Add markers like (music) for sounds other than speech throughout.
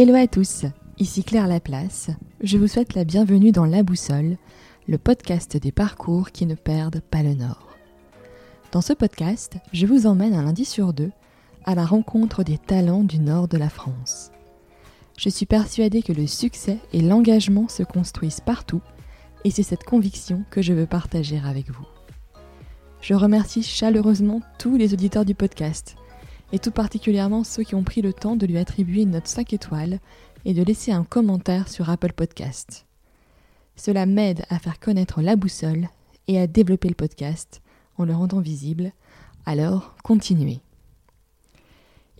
Hello à tous, ici Claire Laplace. Je vous souhaite la bienvenue dans La Boussole, le podcast des parcours qui ne perdent pas le nord. Dans ce podcast, je vous emmène un lundi sur deux à la rencontre des talents du nord de la France. Je suis persuadée que le succès et l'engagement se construisent partout et c'est cette conviction que je veux partager avec vous. Je remercie chaleureusement tous les auditeurs du podcast et tout particulièrement ceux qui ont pris le temps de lui attribuer une note 5 étoiles et de laisser un commentaire sur Apple Podcast. Cela m'aide à faire connaître la boussole et à développer le podcast en le rendant visible, alors continuez.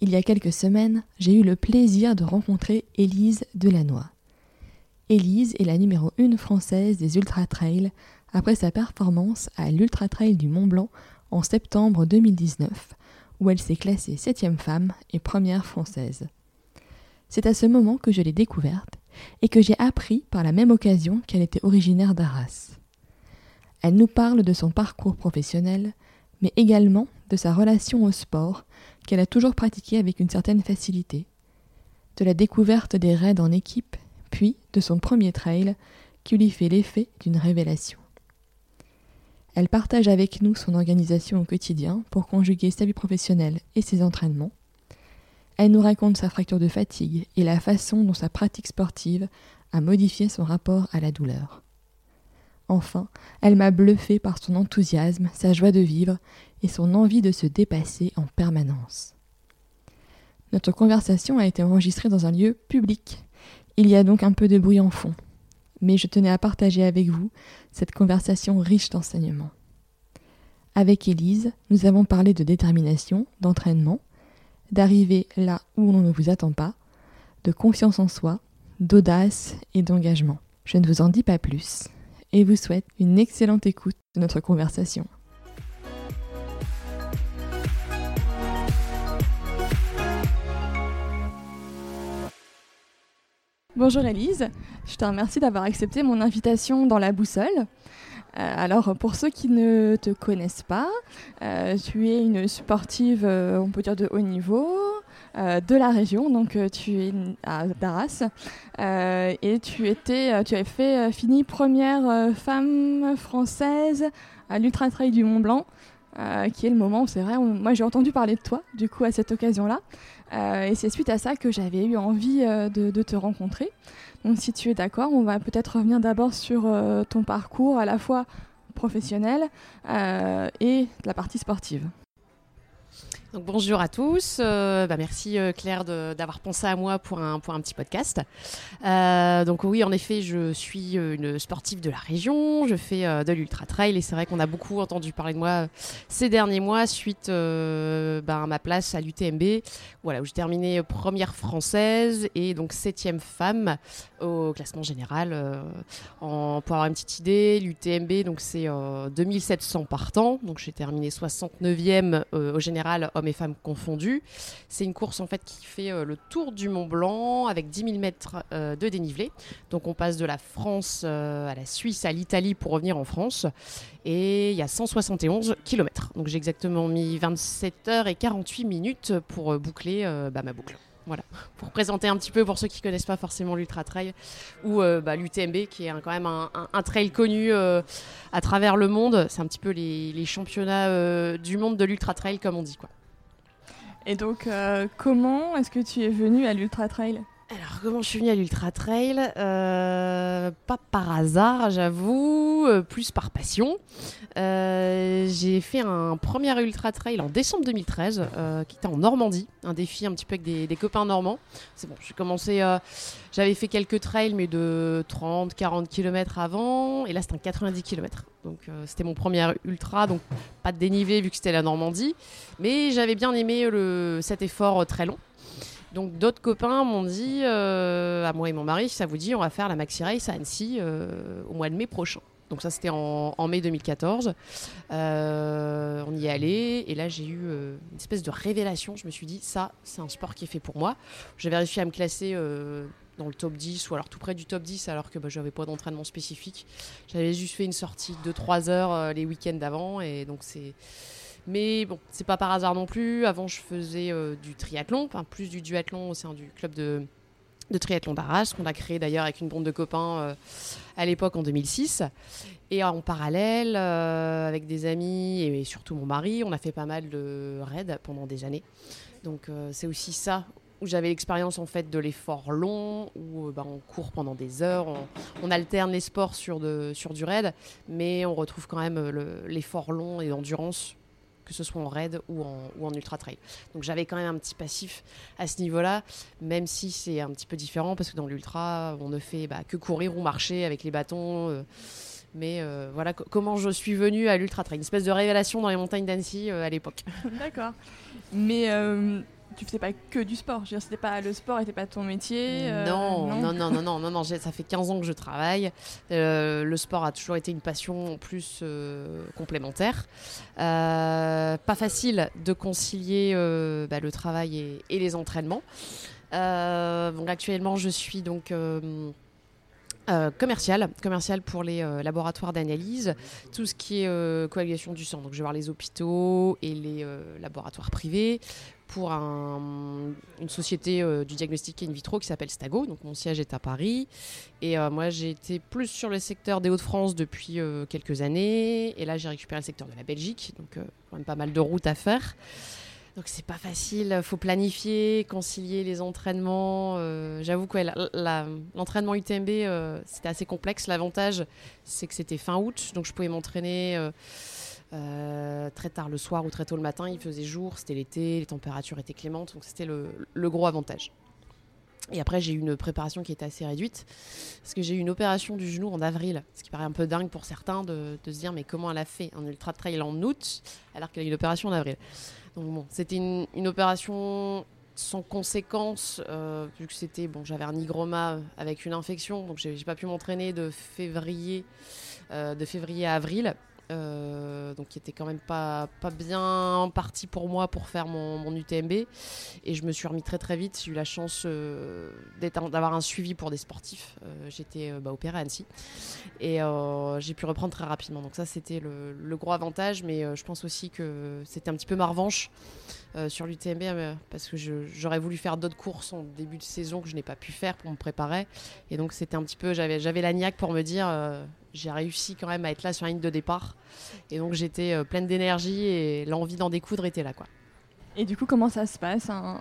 Il y a quelques semaines, j'ai eu le plaisir de rencontrer Élise Delannoy. Élise est la numéro 1 française des Ultra Trails après sa performance à l'Ultra Trail du Mont Blanc en septembre 2019 où elle s'est classée septième femme et première française. C'est à ce moment que je l'ai découverte et que j'ai appris par la même occasion qu'elle était originaire d'Arras. Elle nous parle de son parcours professionnel, mais également de sa relation au sport qu'elle a toujours pratiqué avec une certaine facilité, de la découverte des raids en équipe, puis de son premier trail qui lui fait l'effet d'une révélation. Elle partage avec nous son organisation au quotidien pour conjuguer sa vie professionnelle et ses entraînements. Elle nous raconte sa fracture de fatigue et la façon dont sa pratique sportive a modifié son rapport à la douleur. Enfin, elle m'a bluffé par son enthousiasme, sa joie de vivre et son envie de se dépasser en permanence. Notre conversation a été enregistrée dans un lieu public. Il y a donc un peu de bruit en fond mais je tenais à partager avec vous cette conversation riche d'enseignements. Avec Élise, nous avons parlé de détermination, d'entraînement, d'arriver là où l'on ne vous attend pas, de confiance en soi, d'audace et d'engagement. Je ne vous en dis pas plus et vous souhaite une excellente écoute de notre conversation. Bonjour Elise, je te remercie d'avoir accepté mon invitation dans la boussole. Euh, alors pour ceux qui ne te connaissent pas, euh, tu es une sportive, euh, on peut dire de haut niveau, de la région, donc tu es à Daras et tu étais, tu as fait fini première femme française à l'Ultra Trail du Mont Blanc. qui est le moment, c'est vrai, moi j'ai entendu parler de toi, du coup, à cette occasion-là. Euh, et c'est suite à ça que j'avais eu envie euh, de, te rencontrer. Donc si tu es d'accord, on va peut-être revenir d'abord sur euh, ton parcours à la fois professionnel et la partie sportive bonjour à tous. Euh, bah, merci euh, Claire d'avoir pensé à moi pour un, pour un petit podcast. Euh, donc oui, en effet, je suis une sportive de la région. Je fais de l'ultra trail et c'est vrai qu'on a beaucoup entendu parler de moi ces derniers mois suite bah, à ma place à l'UTMB, voilà où j'ai terminé première française et donc septième femme au classement général. en, pour avoir une petite idée, l'UTMB donc c'est 2700 partants, donc j'ai terminé 69e au général hommes et femmes confondus. C'est une course en fait qui fait euh, le tour du Mont Blanc avec 10 000 mètres euh, de dénivelé. Donc on passe de la France euh, à la Suisse, à l'Italie pour revenir en France. Et il y a 171 km. Donc j'ai exactement mis 27 heures et 48 minutes pour boucler bah, ma boucle. Voilà, pour présenter un petit peu pour ceux qui ne connaissent pas forcément l'Ultra Trail ou bah, l'UTMB qui est quand même un, trail connu à travers le monde. C'est un petit peu les, championnats du monde de l'Ultra Trail comme on dit. Quoi. Et donc, euh, comment est-ce que tu es venu à l'Ultra Trail? Alors, comment je suis venue à l'Ultra Trail euh, Pas par hasard, j'avoue, euh, plus par passion. j'ai fait un premier Ultra Trail en décembre 2013, qui était en Normandie, un défi un petit peu avec des, copains normands. C'est bon, j'ai commencé, j'avais fait quelques trails, mais de 30, 40 km avant, et là c'était un 90 km. Donc euh, c'était mon premier ultra, donc pas de dénivelé vu que c'était la Normandie. Mais j'avais bien aimé cet effort euh, très long. Donc d'autres copains m'ont dit, euh, à moi et mon mari, ça vous dit, on va faire la Maxi Race à Annecy au mois de mai prochain. Donc ça c'était en, mai 2014. on y est allé et là j'ai eu une espèce de révélation. Je me suis dit ça c'est un sport qui est fait pour moi. J'avais réussi à me classer dans le top 10 ou alors tout près du top 10 alors que bah, je n'avais pas d'entraînement spécifique. J'avais juste fait une sortie de 3 heures euh, les week-ends d'avant et donc c'est. Mais bon, c'est pas par hasard non plus. Avant, je faisais euh, du triathlon, plus du duathlon au sein du club de, de triathlon d'Arras, qu'on a créé d'ailleurs avec une bande de copains à l'époque en 2006. Et en parallèle, avec des amis et surtout mon mari, on a fait pas mal de raids pendant des années. Donc c'est aussi ça où j'avais l'expérience en fait de l'effort long, où bah, on court pendant des heures, on, alterne les sports sur, de, sur du raid, mais on retrouve quand même l'effort long et l'endurance que ce soit en raid ou en, ou en ultra trail. Donc j'avais quand même un petit passif à ce niveau-là, même si c'est un petit peu différent parce que dans l'ultra, on ne fait bah, que courir ou marcher avec les bâtons. Euh, mais euh, voilà comment je suis venue à l'ultra trail, une espèce de révélation dans les montagnes d'Annecy euh, à l'époque. (laughs) D'accord. Mais tu faisais pas que du sport. Je veux dire, c'était pas le sport était pas ton métier. Euh, non, non, non, non, non, non, non, Ça fait 15 ans que je travaille. Euh, le sport a toujours été une passion en plus euh, complémentaire. pas facile de concilier bah, le travail et, et les entraînements. donc actuellement, je suis donc euh, commercial, commercial pour les euh, laboratoires d'analyse, tout ce qui est euh, coagulation du sang. Donc je vais voir les hôpitaux et les laboratoires privés pour une société du diagnostic in vitro qui s'appelle Stago. Donc mon siège est à Paris et moi j'ai été plus sur le secteur des Hauts-de-France depuis quelques années et là j'ai récupéré le secteur de la Belgique. Donc quand même pas mal de routes à faire. Donc c'est pas facile, faut planifier, concilier les entraînements. Euh, j'avoue que l'entraînement UTMB euh, c'était assez complexe. L'avantage c'est que c'était fin août, donc je pouvais m'entraîner euh, très tard le soir ou très tôt le matin. Il faisait jour, c'était l'été, les températures étaient clémentes, donc c'était le, gros avantage. Et après, j'ai eu une préparation qui était assez réduite, parce que j'ai eu une opération du genou en avril, ce qui paraît un peu dingue pour certains de, de se dire, mais comment elle a fait un ultra trail en août, alors qu'elle a eu une opération en avril c'était une, opération sans conséquence, euh, vu que c'était bon, j'avais un hygroma avec une infection, donc j'ai pas pu m'entraîner de février, euh, de février à avril. Euh, donc qui était quand même pas, pas bien parti pour moi pour faire mon, UTMB. Et je me suis remis très très vite. J'ai eu la chance euh, d'avoir un suivi pour des sportifs. Euh, j'étais bah, opérée à Annecy. Et j'ai pu reprendre très rapidement. Donc ça c'était le, le, gros avantage. Mais je pense aussi que c'était un petit peu ma revanche sur l'UTMB parce que j'aurais voulu faire d'autres courses en début de saison que je n'ai pas pu faire pour me préparer. Et donc c'était un petit peu, j'avais la niaque pour me dire j'ai réussi quand même à être là sur la ligne de départ. Et donc j'étais euh, pleine d'énergie et l'envie d'en découdre était là. Quoi. Et du coup, comment ça se passe un,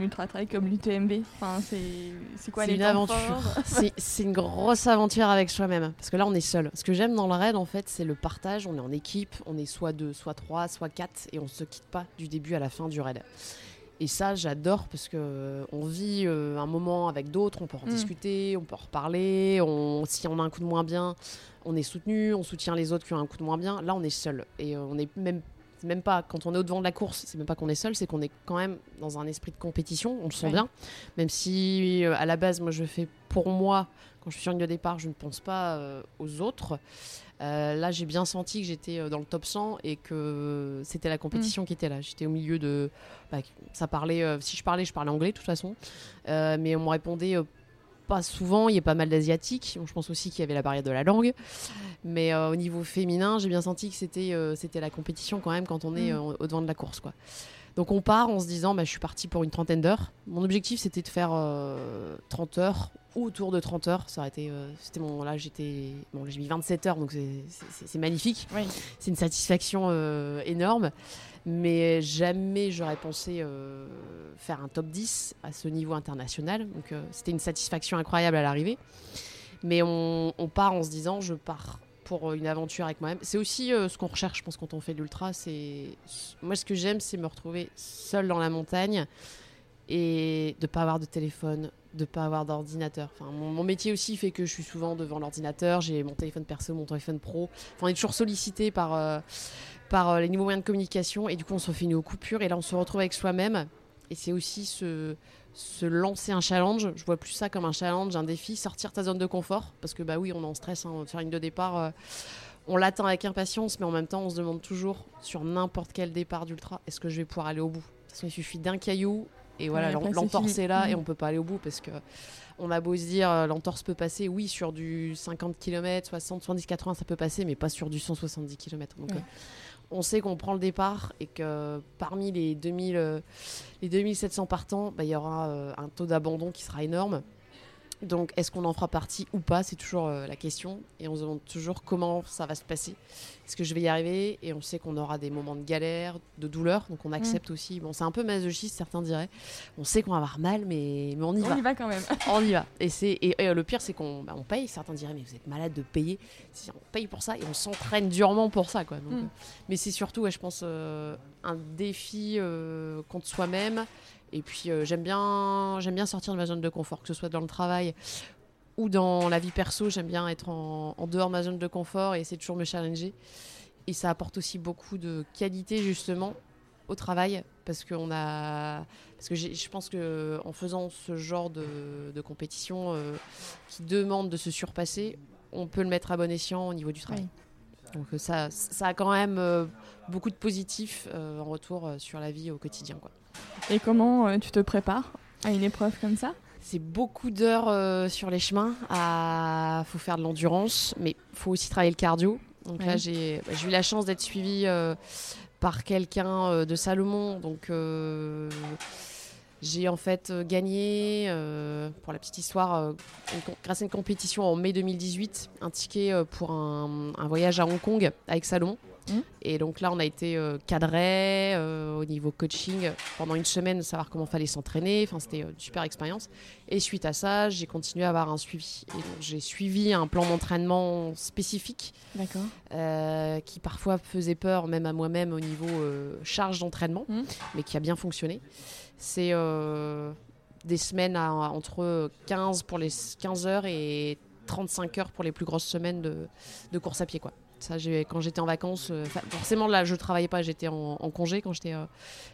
ultra trail comme l'UTMB enfin, C'est quoi les une aventure. (laughs) (laughs) c'est une grosse aventure avec soi-même. Parce que là, on est seul. Ce que j'aime dans le raid, en fait, c'est le partage. On est en équipe, on est soit deux, soit trois, soit quatre, et on se quitte pas du début à la fin du raid. Et ça, j'adore parce que euh, on vit euh, un moment avec d'autres, on peut en mm. discuter, on peut en reparler. On, si on a un coup de moins bien, on est soutenu, on soutient les autres qui ont un coup de moins bien. Là, on est seul. Et euh, on est même, même pas, quand on est au devant de la course, c'est même pas qu'on est seul, c'est qu'on est quand même dans un esprit de compétition. On le sent bien. Même si, à la base, moi, je fais pour moi, quand je suis sur une de départ, je ne pense pas aux autres. Euh, là, j'ai bien senti que j'étais euh, dans le top 100 et que c'était la compétition mm. qui était là. J'étais au milieu de. Bah, ça parlait. Euh, si je parlais, je parlais anglais de toute façon. mais on me répondait pas souvent. Il y a pas mal d'asiatiques. Je pense aussi qu'il y avait la barrière de la langue. Mais au niveau féminin, j'ai bien senti que c'était c'était la compétition quand même quand on est mm. au devant de la course. quoi. Donc on part en se disant, bah, je suis parti pour une trentaine d'heures. Mon objectif c'était de faire 30 heures ou autour de 30 heures. Ça aurait été, euh, c'était mon, là j'étais, bon j'ai mis 27 heures donc c'est magnifique. C'est une satisfaction euh, énorme. Mais jamais j'aurais pensé euh, faire un top 10 à ce niveau international. Donc c'était une satisfaction incroyable à l'arrivée. Mais on, on, part en se disant, je pars pour une aventure avec moi-même. C'est aussi ce qu'on recherche, je pense, quand on fait l'ultra. C'est moi ce que j'aime, c'est me retrouver seul dans la montagne et de pas avoir de téléphone, de pas avoir d'ordinateur. Enfin, mon, métier aussi fait que je suis souvent devant l'ordinateur. J'ai mon téléphone perso, mon téléphone pro. on est toujours sollicité par euh, par euh, les nouveaux moyens de communication et du coup on se fait une coupure et là on se retrouve avec soi-même. Et c'est aussi se, se lancer un challenge. Je vois plus ça comme un challenge, un défi, sortir ta zone de confort parce que bah oui on est en stress, hein, faire une de départ. Euh, on l'attend avec impatience, mais en même temps, on se demande toujours sur n'importe quel départ d'ultra, est-ce que je vais pouvoir aller au bout? De toute façon, il suffit d'un caillou et voilà, l'entorse est là et on peut pas aller au bout parce que on a beau se dire euh, l'entorse peut passer, oui, sur du 50 km, 60, 70, 80, ça peut passer, mais pas sur du 170 km. Donc, euh, on sait qu'on prend le départ et que parmi les 2000, euh, les 2700 partants, bah, il y aura un taux d'abandon qui sera énorme. Donc, est-ce qu'on en fera partie ou pas C'est toujours euh, la question. Et on se demande toujours comment ça va se passer. Est-ce que je vais y arriver? Et on sait qu'on aura des moments de galère, de douleur. Donc, on accepte aussi. Bon, c'est un peu masochiste, certains diraient. On sait qu'on va avoir mal, mais, mais on y On va. y va quand même. (laughs) On y va. Et, c'est, et, et, euh, le pire, c'est qu'on bah, on paye. Certains diraient, mais vous êtes malade de payer. Si on paye pour ça et on s'entraîne durement pour ça. Quoi. Donc, Mm. euh, mais c'est surtout, ouais, je pense, un défi contre soi-même. Et puis, euh, j'aime, bien, j'aime bien sortir de ma zone de confort, que ce soit dans le travail ou dans la vie perso. J'aime bien être en, en dehors de ma zone de confort et essayer de toujours me challenger. Et ça apporte aussi beaucoup de qualité, justement, au travail. Parce, qu'on a, parce que je pense que en faisant ce genre de, de compétition euh, qui demande de se surpasser, on peut le mettre à bon escient au niveau du travail. Donc euh, ça, ça a quand même euh, beaucoup de positifs en retour sur la vie au quotidien. Quoi. Et comment euh, tu te prépares à une épreuve comme ça? C'est beaucoup d'heures euh, sur les chemins. Il faut faire de l'endurance, mais faut aussi travailler le cardio. Donc là, j'ai bah, j'ai eu la chance d'être suivie euh, par quelqu'un euh, de Salomon. Donc j'ai en fait gagné, pour la petite histoire, une grâce à une compétition en mai 2018, un ticket pour un, un voyage à Hong Kong avec Salomon. Mhm. Et donc là, on a été euh, cadré euh, au niveau coaching pendant une semaine, savoir comment fallait s'entraîner. Enfin, c'était euh, une super expérience. Et suite à ça, j'ai continué à avoir un suivi. Et donc, j'ai suivi un plan d'entraînement spécifique euh, qui parfois faisait peur, même à moi-même, au niveau charge d'entraînement, Mhm. mais qui a bien fonctionné. C'est des semaines à, entre 15 pour les 15 heures et 35 heures pour les plus grosses semaines de, de course à pied. Quoi. Ça, quand j'étais en vacances, euh, forcément là, je travaillais pas, j'étais en, en congé. Quand j'étais, euh,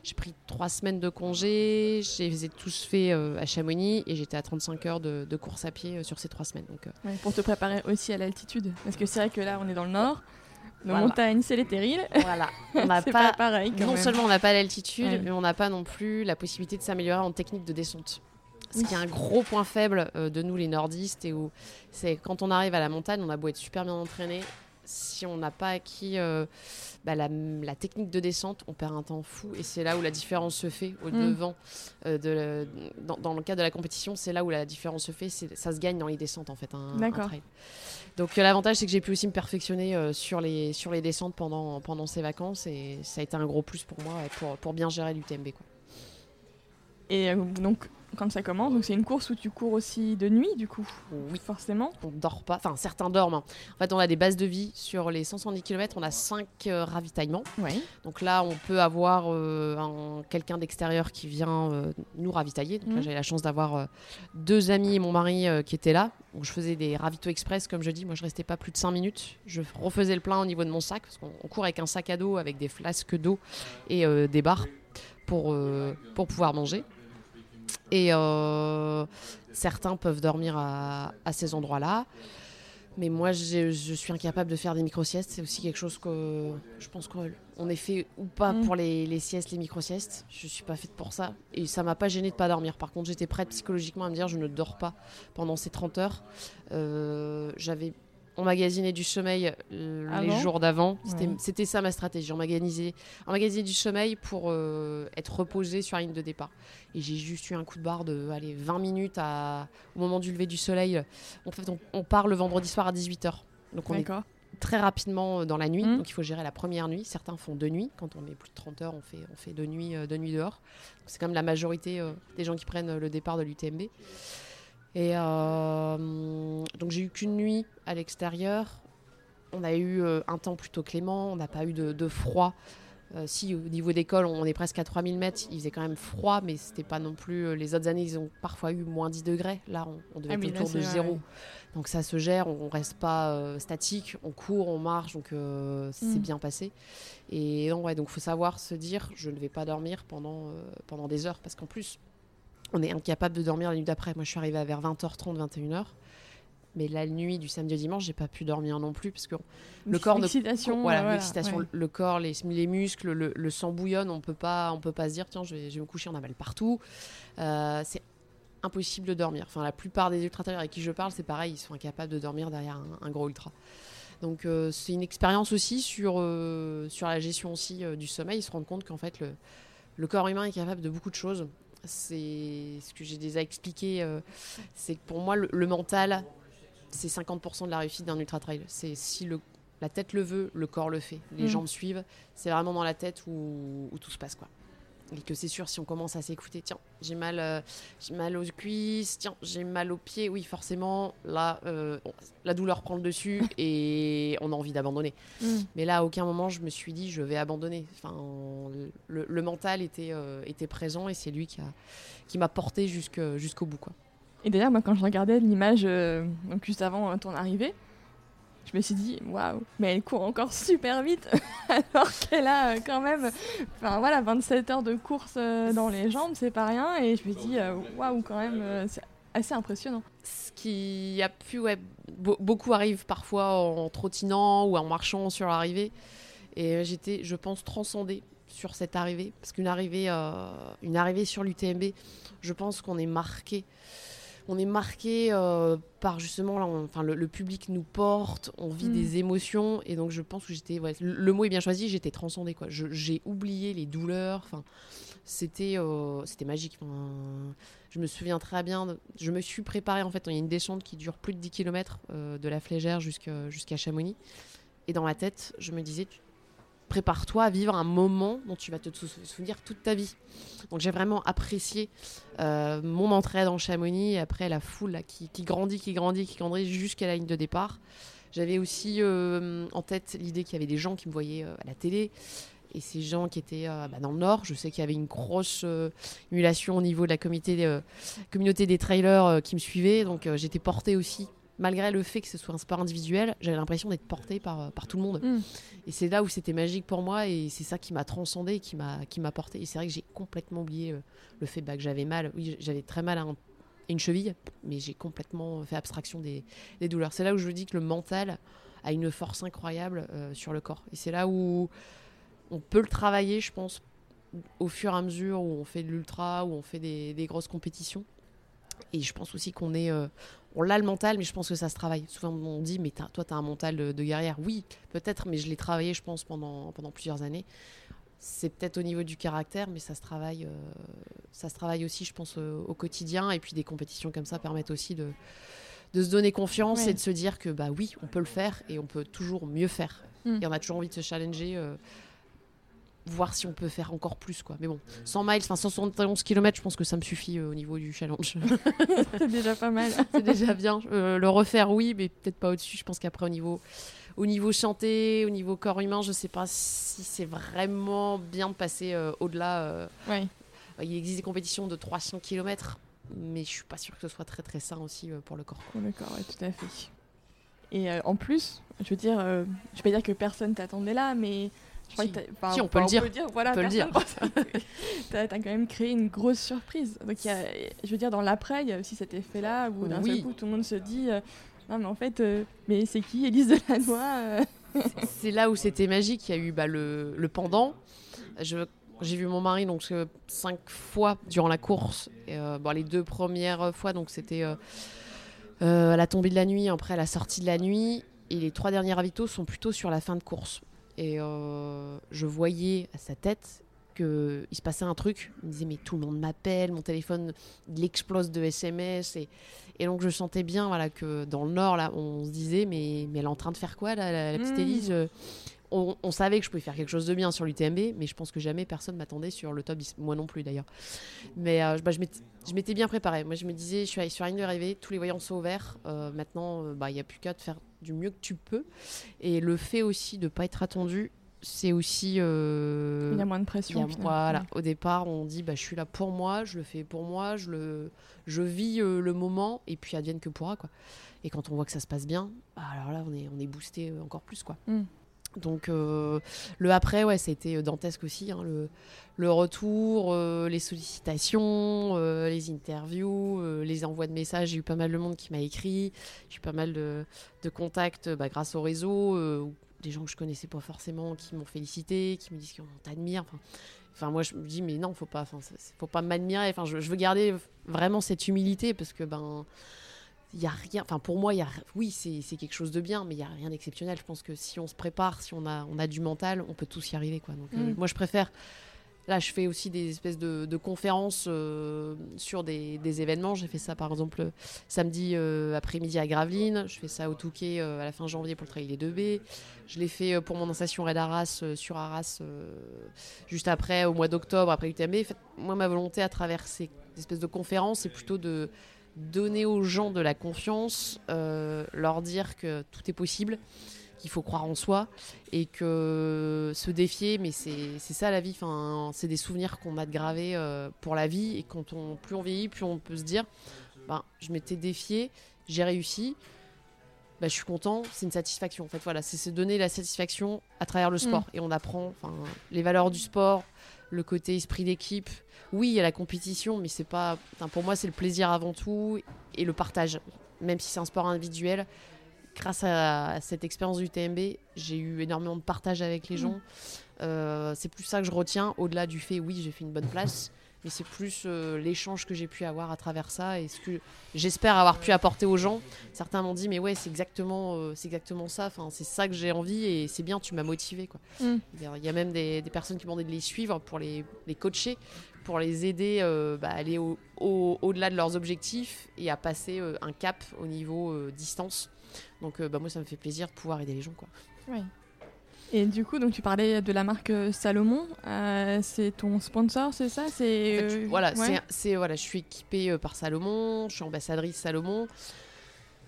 j'ai pris trois semaines de congé, je les ai tous fait euh, à Chamonix et j'étais à 35 heures de, de course à pied sur ces trois semaines. Donc, Ouais, pour te préparer aussi à l'altitude. Parce que c'est vrai que là, on est dans le nord. Nos Voilà. montagnes, c'est les terrils. voilà, on (laughs) n'a pas, pas, pareil non même. seulement on n'a pas l'altitude, Ouais. mais on n'a pas non plus la possibilité de s'améliorer en technique de descente. Ce Oui. qui est un gros point faible euh, de nous les nordistes et où c'est quand on arrive à la montagne, on a beau être super bien entraîné, si on n'a pas acquis euh, bah, la, la technique de descente, on perd un temps fou et c'est là où la différence se fait au Mm. devant euh, de dans, dans le cadre de la compétition, c'est là où la différence se fait, ça se gagne dans les descentes en fait. Un, un trail. Donc euh, l'avantage c'est que j'ai pu aussi me perfectionner sur les sur les descentes pendant pendant ces vacances et ça a été un gros plus pour moi pour pour bien gérer l'UTMB quoi. Et euh, donc, quand ça commence, donc c'est une course où tu cours aussi de nuit, du coup. Oui. Forcément. On dort pas, enfin certains dorment. hein. En fait, on a des bases de vie sur les 170 km, on a 5 ravitaillements. Oui. Donc là, on peut avoir euh, un- quelqu'un d'extérieur qui vient euh, nous ravitailler. Donc là, Mhm. j'avais la chance d'avoir euh, deux amis et mon mari euh, qui étaient là. Donc je faisais des ravitaux express, comme je dis. Moi, je restais pas plus de 5 minutes. Je refaisais le plein au niveau de mon sac, parce qu'on on court avec un sac à dos, avec des flasques d'eau et euh, des barres pour, euh, pour pouvoir manger. Et euh, certains peuvent dormir à, à ces endroits-là. Mais moi, je suis incapable de faire des micro-siestes. C'est aussi quelque chose que je pense qu'on est fait ou pas Mm. pour les, les siestes, les micro-siestes. Je suis pas faite pour ça. Et ça m'a pas gêné de pas dormir. Par contre, j'étais prête psychologiquement à me dire je ne dors pas pendant ces 30 heures. Euh, J'avais emmagasiné du sommeil euh, les jours d'avant. C'était Ouais. ça ma stratégie. Emmagasiner, emmagasiner du sommeil pour euh, être reposé sur la ligne de départ. Et j'ai juste eu un coup de barre de allez, 20 minutes à, au moment du lever du soleil. En fait, on, on part le vendredi soir à 18h. Donc on est très rapidement euh, dans la nuit. Mm. Donc il faut gérer la première nuit. Certains font deux nuits. Quand on met plus de 30 heures, on fait, on fait deux, nuits, euh, deux nuits dehors. C'est comme la majorité euh, des gens qui prennent le départ de l'UTMB. Et euh, donc j'ai eu qu'une nuit à l'extérieur. On a eu euh, un temps plutôt clément. On n'a pas eu de, de froid. Euh, si au niveau d'école, on est presque à 3000 mètres, il faisait quand même froid, mais c'était pas non plus. Les autres années, ils ont parfois eu moins 10 degrés. Là, on, on devait Ah être autour de zéro. ouais. Donc ça se gère, on reste pas euh, statique, on court, on marche, donc euh, c'est Mm. bien passé. Et donc ouais, donc faut savoir se dire, je ne vais pas dormir pendant pendant des heures, parce qu'en plus, on est incapable de dormir la nuit d'après. Moi, je suis arrivée à vers 20h30, 21h. Mais la nuit du samedi au dimanche, j'ai pas pu dormir non plus parce que le corps ne voilà, voilà, l'excitation, ouais. le corps, les, les muscles, le, le sang bouillonne. On peut pas, on peut pas se dire tiens, je vais, je vais me coucher, on a mal partout. Euh, c'est impossible de dormir. Enfin, la plupart des ultra avec qui je parle, c'est pareil, ils sont incapables de dormir derrière un, un gros ultra. Donc euh, c'est une expérience aussi sur euh, sur la gestion aussi euh, du sommeil. Ils se rendent compte qu'en fait le, le corps humain est capable de beaucoup de choses. C'est ce que j'ai déjà expliqué. euh, c'est que pour moi, le, le mental, c'est 50% de la réussite d'un ultra trail. C'est si le, la tête le veut, le corps le fait. Les Mm. jambes suivent. C'est vraiment dans la tête où, où tout se passe, quoi. Et que c'est sûr, si on commence à s'écouter, tiens, j'ai mal, euh, j'ai mal aux cuisses, tiens, j'ai mal aux pieds, oui, forcément, là, euh, bon, la douleur prend le dessus (laughs) et on a envie d'abandonner. Mm. Mais là, à aucun moment, je me suis dit, je vais abandonner. Enfin, le, le mental était, euh, était présent et c'est lui qui, a, qui m'a porté jusqu'au bout. Quoi. Et d'ailleurs, moi, quand je regardais l'image donc juste avant ton arrivée, je me suis dit, waouh, mais elle court encore super vite, (laughs) alors qu'elle a euh, quand même, enfin voilà, 27 heures de course euh, dans les jambes, c'est pas rien. Et je me dis, euh, waouh, quand même, c'est assez impressionnant. Ce qui a pu, ouais, be- beaucoup arrive parfois en trottinant ou en marchant sur l'arrivée. Et j'étais, je pense, transcendée sur cette arrivée. Parce qu'une arrivée, une arrivée sur l'UTMB, je pense qu'on est marqué. On est marqué euh, par justement, là, on- enfin, le, le public nous porte, on vit Mm. des émotions. Et donc, je pense que j'étais, ouais, le, le mot est bien choisi, j'étais transcendée. Quoi. J'ai oublié les douleurs. Enfin, c'était, euh, c'était magique. Enfin, je me souviens très bien. de- je me suis préparée. En fait, il y a une descente qui dure plus de 10 km de la Flégère jusqu'à Chamonix. Et dans ma tête, je me disais, tu- prépare-toi à vivre un moment dont tu vas te sou- souvenir toute ta vie. Donc j'ai vraiment apprécié euh, mon entrée dans Chamonix et après la foule qui, grandit, qui grandit, qui grandit jusqu'à la ligne de départ. J'avais aussi euh, en tête l'idée qu'il y avait des gens qui me voyaient euh, à la télé. Et ces gens qui étaient bah, dans le Nord, je sais qu'il y avait une grosse émulation au niveau de la communauté des trailers qui me suivaient. Donc j'étais portée aussi, malgré le fait que ce soit un sport individuel, j'avais l'impression d'être portée par, euh, par tout le monde. Mm. Et c'est là où c'était magique pour moi et c'est ça qui m'a transcendé et qui m'a qui m'a porté. Et c'est vrai que j'ai complètement oublié euh, le fait bah, que j'avais mal. Oui, j'avais très mal à, un- à une cheville, mais j'ai complètement fait abstraction des, des douleurs. C'est là où je dis que le mental a une force incroyable euh, sur le corps. Et c'est là où on peut le travailler, je pense, au fur et à mesure où on fait de l'ultra, où on fait des, des grosses compétitions. Et je pense aussi qu'on est, euh, on l'a le mental, mais je pense que ça se travaille. Souvent on dit, mais toi, tu as un mental de, de guerrière. Oui, peut-être, mais je l'ai travaillé, je pense, pendant, pendant plusieurs années. C'est peut-être au niveau du caractère, mais ça se travaille, euh, ça se travaille aussi, je pense, euh, au quotidien. Et puis des compétitions comme ça permettent aussi de, de se donner confiance Ouais. et de se dire que bah oui, on peut le faire et on peut toujours mieux faire. Mm. Et on a toujours envie de se challenger. Voir si on peut faire encore plus quoi. Mais bon, 100 miles, enfin 171 km, je pense que ça me suffit euh, au niveau du challenge. (laughs) c'est déjà pas mal. (laughs) c'est déjà bien. Euh, le refaire, oui, mais peut-être pas au-dessus. Je pense qu'après, au niveau, au niveau chanté, au niveau corps humain, je sais pas si c'est vraiment bien de passer euh, au-delà. Ouais. Il existe des compétitions de 300 km, mais je suis pas sûre que ce soit très très sain aussi pour le corps. Oh, D'accord, ouais, tout à fait. Et en plus, je veux dire, je vais pas dire que personne t'attendait là, mais Si. enfin, on peut le dire. voilà, On peut le dire. (laughs) T'as as quand même créé une grosse surprise. Donc, y a- je veux dire, dans l'après, il y a aussi cet effet-là où d'un Oui. seul coup, tout le monde se dit, euh, non mais en fait, euh, mais c'est qui Élise Delannoy euh? C'est là où c'était magique. Il y a eu bah, le, le pendant. J'ai vu mon mari donc cinq fois durant la course. Et, bon, les deux premières fois, donc c'était à la tombée de la nuit, après à la sortie de la nuit. Et les trois derniers ravitaux sont plutôt sur la fin de course. Et euh, je voyais à sa tête qu'il se passait un truc. Il me disait mais tout le monde m'appelle, mon téléphone il explose de SMS. Et, et donc je sentais bien voilà, que dans le Nord, là, on se disait mais, mais elle est en train de faire quoi là, la, la petite Mm. Élise euh, on, on savait que je pouvais faire quelque chose de bien sur l'UTMB, mais je pense que jamais personne m'attendait sur le top 10. Moi non plus d'ailleurs. Mais euh, bah, je m'étais- bien préparée. Moi je me disais, je suis sur la ligne d'arrivée, tous les voyants sont ouverts. Euh, maintenant, bah, il n'y a plus qu'à te faire du mieux que tu peux. Et le fait aussi de ne pas être attendu, c'est aussi. euh, Il y a moins de pression. a- voilà, au départ, on dit bah, je suis là pour moi, je le fais pour moi, je, le, je vis euh, le moment et puis advienne que pourra. Quoi. Et quand on voit que ça se passe bien, bah, alors là, on est, on est boosté euh, encore plus. Quoi. Mm. Donc euh, le après, ouais, été euh, dantesque aussi. hein, le, le retour, euh, les sollicitations, les interviews, les envois de messages. J'ai eu pas mal de monde qui m'a écrit. J'ai eu pas mal de, contacts bah, grâce au réseau. des gens que je connaissais pas forcément qui m'ont félicité, qui me disent qu'on t'admire. Moi, je me dis, mais non, faut pas, faut pas m'admirer. Enfin, je, je veux garder vraiment cette humilité parce que, ben, il y a rien. Enfin, pour moi, il y a, oui, c'est quelque chose de bien, mais il y a rien d'exceptionnel. Je pense que si on se prépare, si on a, on a du mental, on peut tous y arriver, quoi. Donc, euh, Mm. moi, je préfère Là, je fais aussi des espèces de, de conférences euh, sur des, des événements. J'ai fait ça, par exemple, samedi euh, après-midi à Gravelines. Je fais ça au Touquet à la fin janvier pour le Trail des 2B. Je l'ai fait pour mon installation Red Arras sur Arras juste après, au mois d'octobre, après UTMB. En fait, moi, ma volonté à travers ces espèces de conférences, c'est plutôt de donner aux gens de la confiance, euh, leur dire que tout est possible, qu'il faut croire en soi et que se défier, mais c'est ça la vie. Enfin, c'est des souvenirs qu'on a de gravés euh, pour la vie et quand on plus on vieillit, plus on peut se dire, ben, je m'étais défié, j'ai réussi. Ben, je suis content, c'est une satisfaction. En fait, voilà, c'est se donner la satisfaction à travers le sport et on apprend, les valeurs du sport, le côté esprit d'équipe. Oui, il y a la compétition, mais c'est pas. pour moi, c'est le plaisir avant tout et le partage. Même si c'est un sport individuel, grâce à cette expérience du TMB, j'ai eu énormément de partage avec les gens. Euh, c'est plus ça que je retiens, au-delà du fait, oui, j'ai fait une bonne place, mais c'est plus euh, l'échange que j'ai pu avoir à travers ça et ce que j'espère avoir pu apporter aux gens. Certains m'ont dit, mais ouais, c'est exactement, euh, c'est exactement ça. Enfin, c'est ça que j'ai envie et c'est bien, tu m'as motivé, quoi. Mm. Il y a même des, des personnes qui m'ont demandé de les suivre pour les, les coacher, pour les aider euh, bah, à aller au- au- au-delà de leurs objectifs et à passer un cap au niveau distance. Donc bah, moi, ça me fait plaisir de pouvoir aider les gens. Quoi. Oui. Et du coup, donc tu parlais de la marque euh, Salomon. Euh, c'est ton sponsor, c'est ça? C'est En fait, je- euh, voilà, ouais. c'est, voilà, je suis équipée par Salomon, je suis ambassadrice Salomon.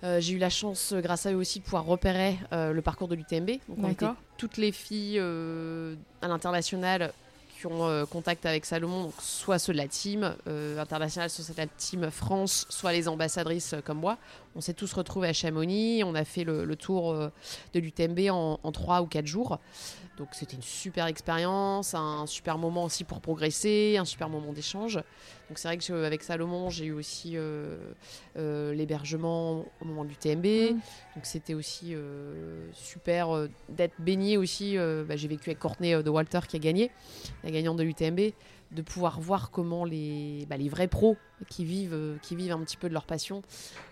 Euh, j'ai eu la chance, grâce à eux aussi, de pouvoir repérer le parcours de l'UTMB. Donc, on était D'accord. toutes les filles à l'international qui ont contact avec Salomon, donc soit ceux de la team internationale, soit ceux de la team France, soit les ambassadrices comme moi. On s'est tous retrouvés à Chamonix, on a fait le, le tour euh, de l'UTMB en, en 3 ou 4 jours. Donc c'était une super expérience, un super moment aussi pour progresser, un super moment d'échange. Donc c'est vrai que je- avec Salomon, j'ai eu aussi euh, euh, l'hébergement au moment du TMB. Mm. Donc c'était aussi euh, super euh, d'être baigné aussi. euh, bah, j'ai vécu avec Courtney euh, de Walter qui a gagné, la gagnante de l'UTMB, de pouvoir voir comment les, bah, les vrais pros qui vivent, euh, qui vivent un petit peu de leur passion,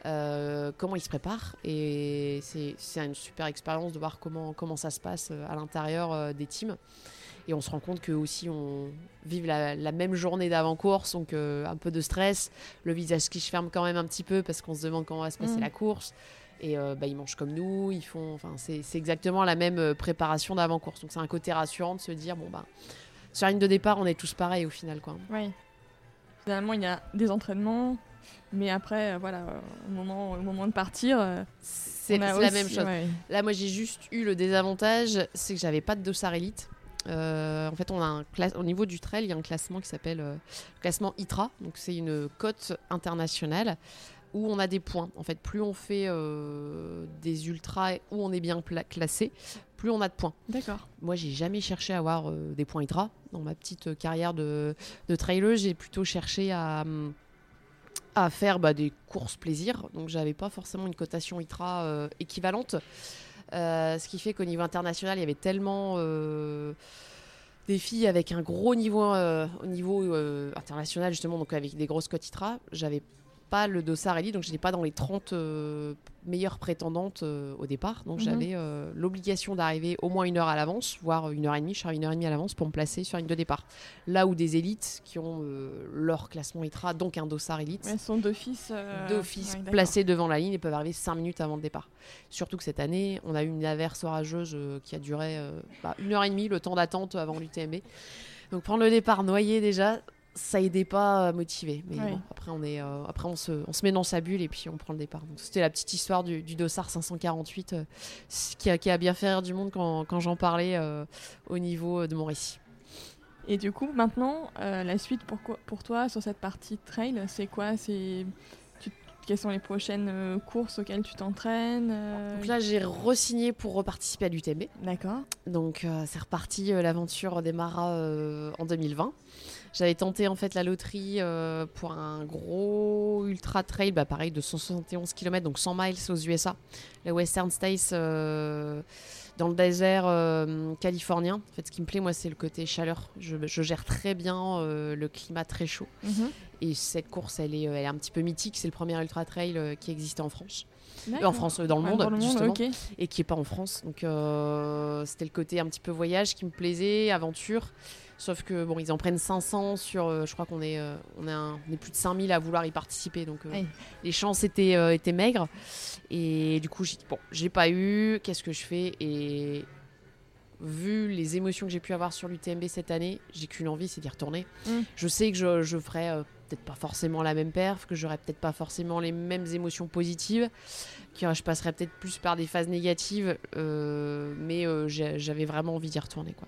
euh, comment ils se préparent. Et c'est c'est une super expérience de voir comment, comment ça se passe euh, à l'intérieur des teams. Et on se rend compte que aussi on vive la, la même journée d'avant-course, donc euh, un peu de stress, le visage qui se ferme quand même un petit peu parce qu'on se demande comment va se passer Mm. la course. Et euh, bah, ils mangent comme nous, ils font, enfin c'est c'est exactement la même préparation d'avant-course. Donc c'est un côté rassurant de se dire bon bah sur la ligne de départ on est tous pareils au final quoi. Oui. Finalement, il y a des entraînements, mais après, euh, voilà, euh, au moment, au moment de partir, euh, C'est la aussi- même chose. ouais. Là, moi, j'ai juste eu le désavantage, c'est que j'avais pas de dossard élite. En fait, on a un au niveau du trail, il y a un classement qui s'appelle le classement ITRA. Donc, c'est une cote internationale où on a des points. En fait, plus on fait euh, des ultras où on est bien classé, plus on a de points. D'accord. Moi, j'ai jamais cherché à avoir euh, des points ITRA. Dans ma petite euh, carrière de, de trailer, j'ai plutôt cherché à, à faire bah, des courses plaisir. Donc, j'avais pas forcément une cotation euh, équivalente. Ce qui fait qu'au niveau international, il y avait tellement des filles avec un gros niveau euh, au niveau euh, international, justement, donc avec des grosses cotes ITRA. J'avais pas le dossard élite, donc je n'étais pas dans les 30 euh, meilleures prétendantes euh, au départ. Donc Mhm. j'avais euh, l'obligation d'arriver au moins une heure à l'avance, voire une heure et demie. Je suis une heure et demie à l'avance pour me placer sur une de départ. Là où des élites qui ont leur classement ITRA, donc un dossard élite, sont d'office. d'office ouais, placés devant la ligne et peuvent arriver 5 minutes avant le départ. Surtout que cette année, on a eu une averse orageuse qui a duré bah, une heure et demie, le temps d'attente avant l'UTMB. Donc prendre le départ noyé déjà, ça aidait pas à motiver. Mais bon, après, on, est, euh, après on, se, on se met dans sa bulle et puis on prend le départ. Donc c'était la petite histoire du, du dossard 548 euh, qui, a, qui a bien fait rire du monde quand, quand j'en parlais euh, au niveau de mon récit. Et du coup, maintenant, euh, la suite pour, pour toi sur cette partie trail, c'est quoi? C'est Quelles sont les prochaines euh, courses auxquelles tu t'entraînes euh, Donc là, j'ai re-signé pour reparticiper à l'UTMB. D'accord. Donc euh, c'est reparti, euh, l'aventure démarra euh, en 2020. J'avais tenté en fait la loterie euh, pour un gros ultra trail, bah, pareil de 171 km, donc 100 miles aux USA, le Western States euh, dans le désert euh, californien. En fait, ce qui me plaît moi, c'est le côté chaleur. Je, je gère très bien le climat très chaud. Mhm. Et cette course, elle est, elle est un petit peu mythique. C'est le premier ultra trail qui existait en France. Euh, en. France, euh, dans le monde, dans le monde, justement, et qui est pas en France. Donc euh, c'était le côté un petit peu voyage qui me plaisait, aventure. Sauf que bon, ils en prennent 500 sur, euh, je crois qu'on est, euh, on est, un- on est plus de 5000 à vouloir y participer, donc euh, les chances étaient, étaient maigres. Et du coup, j'ai dit bon, j'ai pas eu, qu'est-ce que je fais? Et vu les émotions que j'ai pu avoir sur l'UTMB cette année, j'ai qu'une envie, c'est d'y retourner. Mm. Je sais que je, je ferai peut-être pas forcément la même perf, que j'aurai peut-être pas forcément les mêmes émotions positives, que je passerai peut-être plus par des phases négatives, euh, mais euh, j'avais vraiment envie d'y retourner. Quoi.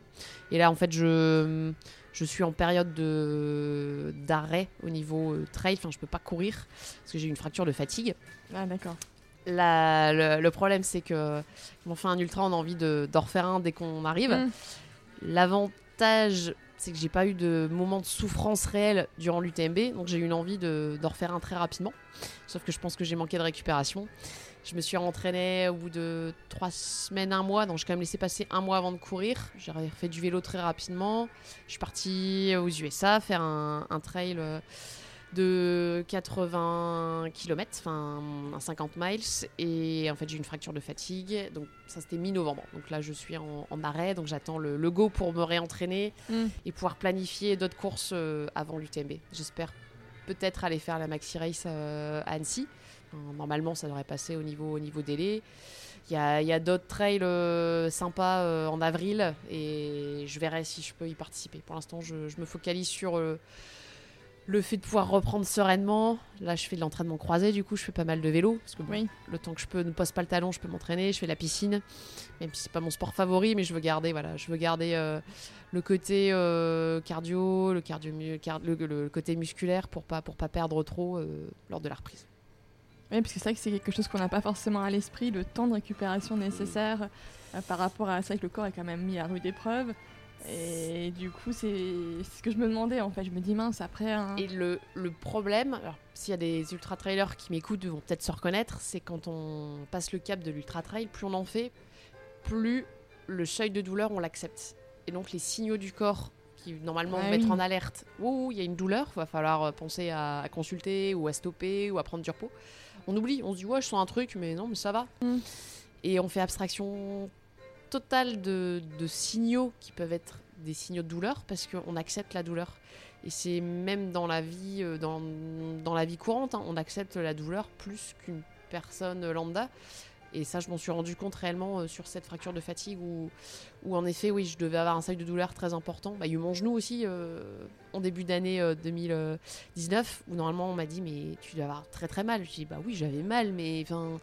Et là, en fait, je, je suis en période de- d'arrêt au niveau euh, trail, enfin, je peux pas courir parce que j'ai une fracture de fatigue. Ah, d'accord. La- le, le problème, c'est que quand on fait un ultra, on a envie de- d'en refaire un dès qu'on arrive. Mm. L'avantage, c'est que j'ai pas eu de moment de souffrance réelle durant l'UTMB, donc j'ai eu une envie de- d'en refaire un très rapidement. Sauf que je pense que j'ai manqué de récupération. Je me suis entraînée au bout de trois semaines, un mois, donc j'ai quand même laissé passer un mois avant de courir. J'ai fait du vélo très rapidement. Je suis partie aux USA faire un, trail euh, de 80 km, enfin un 50 miles, et en fait j'ai une fracture de fatigue, donc ça c'était mi-novembre. Donc là je suis en, en arrêt, donc j'attends le, le go pour me réentraîner Mm. et pouvoir planifier d'autres courses euh, avant l'UTMB. J'espère peut-être aller faire la Maxi Race euh, à Annecy. Normalement ça devrait passer au niveau, au niveau délai. Il y a, d'autres trails euh, sympas euh, en avril et je verrai si je peux y participer. Pour l'instant je, je me focalise sur... euh, le fait de pouvoir reprendre sereinement, là je fais de l'entraînement croisé, du coup je fais pas mal de vélo, parce que bon, Oui. le temps que je peux ne pose pas le talon, je peux m'entraîner, je fais la piscine, même si c'est pas mon sport favori, mais je veux garder, voilà, je veux garder euh, le côté euh, cardio, le, cardio mu- car- le, le côté musculaire pour pas, pour pas perdre trop euh, lors de la reprise. Oui, parce que c'est vrai que c'est quelque chose qu'on n'a pas forcément à l'esprit, le temps de récupération nécessaire par rapport à ça que le corps est quand même mis à rude épreuve. Et du coup, c'est ce que je me demandais en fait. Je me dis mince, après un. Et le, le problème, alors s'il y a des ultra trailers qui m'écoutent, vont peut-être se reconnaître, c'est quand on passe le cap de l'ultra trail, plus on en fait, plus le seuil de douleur on l'accepte. Et donc les signaux du corps qui normalement Ah vont mettre oui. en alerte, ouh, il y a une douleur, va falloir euh, penser à, à consulter ou à stopper ou à prendre du repos. On oublie, on se dit ouais, je sens un truc, mais non, mais ça va. Mm. Et on fait abstraction totale de, de signaux qui peuvent être des signaux de douleur parce qu'on accepte la douleur. Et c'est même dans la vie, euh, dans, dans la vie courante, hein, on accepte la douleur plus qu'une personne lambda. Et ça, je m'en suis rendu compte réellement euh, sur cette fracture de fatigue où, où, en effet, oui, je devais avoir un seuil de douleur très important. Bah, il y a eu mon genou aussi euh, en début d'année euh, 2019 où normalement on m'a dit mais tu dois avoir très très mal. Je dis bah oui, j'avais mal, mais enfin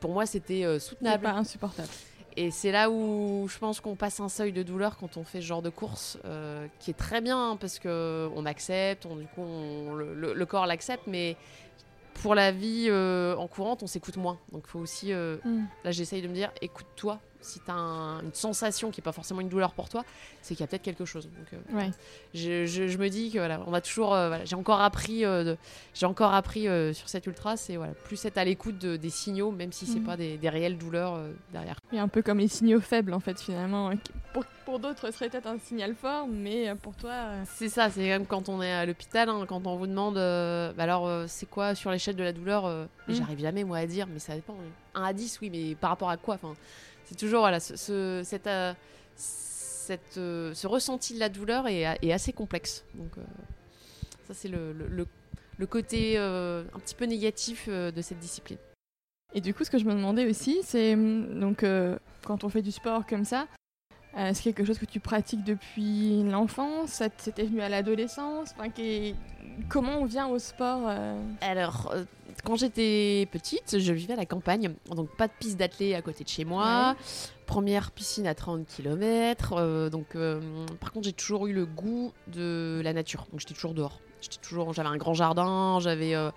pour moi c'était euh, soutenable. pas insupportable. Et c'est là où je pense qu'on passe un seuil de douleur quand on fait ce genre de course, euh, qui est très bien hein, parce que on accepte, on, du coup on- le, le- le corps l'accepte, mais pour la vie euh, en courante, on s'écoute moins. Donc il faut aussi, euh, Mm. là j'essaye de me dire, écoute-toi. Si tu as une sensation qui n'est pas forcément une douleur pour toi, c'est qu'il y a peut-être quelque chose. Donc, euh, Ouais. je, je- je me dis que voilà, on va toujours, euh, voilà, j'ai encore appris, euh, j'ai encore appris sur cette ultra, c'est voilà, plus être à l'écoute de- des signaux, même si c'est Mhm. pas des, des réelles douleurs derrière. Oui, un peu comme les signaux faibles en fait finalement. qui, Pour, pour d'autres, ce serait peut-être un signal fort, mais pour toi. C'est ça, c'est comme quand on est à l'hôpital, hein, quand on vous demande, bah alors c'est quoi sur l'échelle de la douleur Mm. J'arrive jamais moi à dire, mais ça dépend. 1 à 10, oui, mais par rapport à quoi enfin, C'est toujours voilà, ce, ce- cette, euh, cette, euh, ce ressenti de la douleur est, est assez complexe. Donc euh, ça c'est le, le, le- le côté euh, un petit peu négatif euh, de cette discipline. Et du coup, ce que je me demandais aussi, c'est hum, donc euh, quand on fait du sport comme ça, euh, c'est quelque chose que tu pratiques depuis l'enfance? C'était venu à l'adolescence? Enfin, Comment on vient au sport euh, Alors, euh, quand j'étais petite, je vivais à la campagne, donc pas de piste d'athlée à côté de chez moi. Première piscine à 30 km. donc, euh, par contre, j'ai toujours eu le goût de la nature. Donc, j'étais toujours dehors. J'étais toujours, j'avais un grand jardin, j'avais, euh,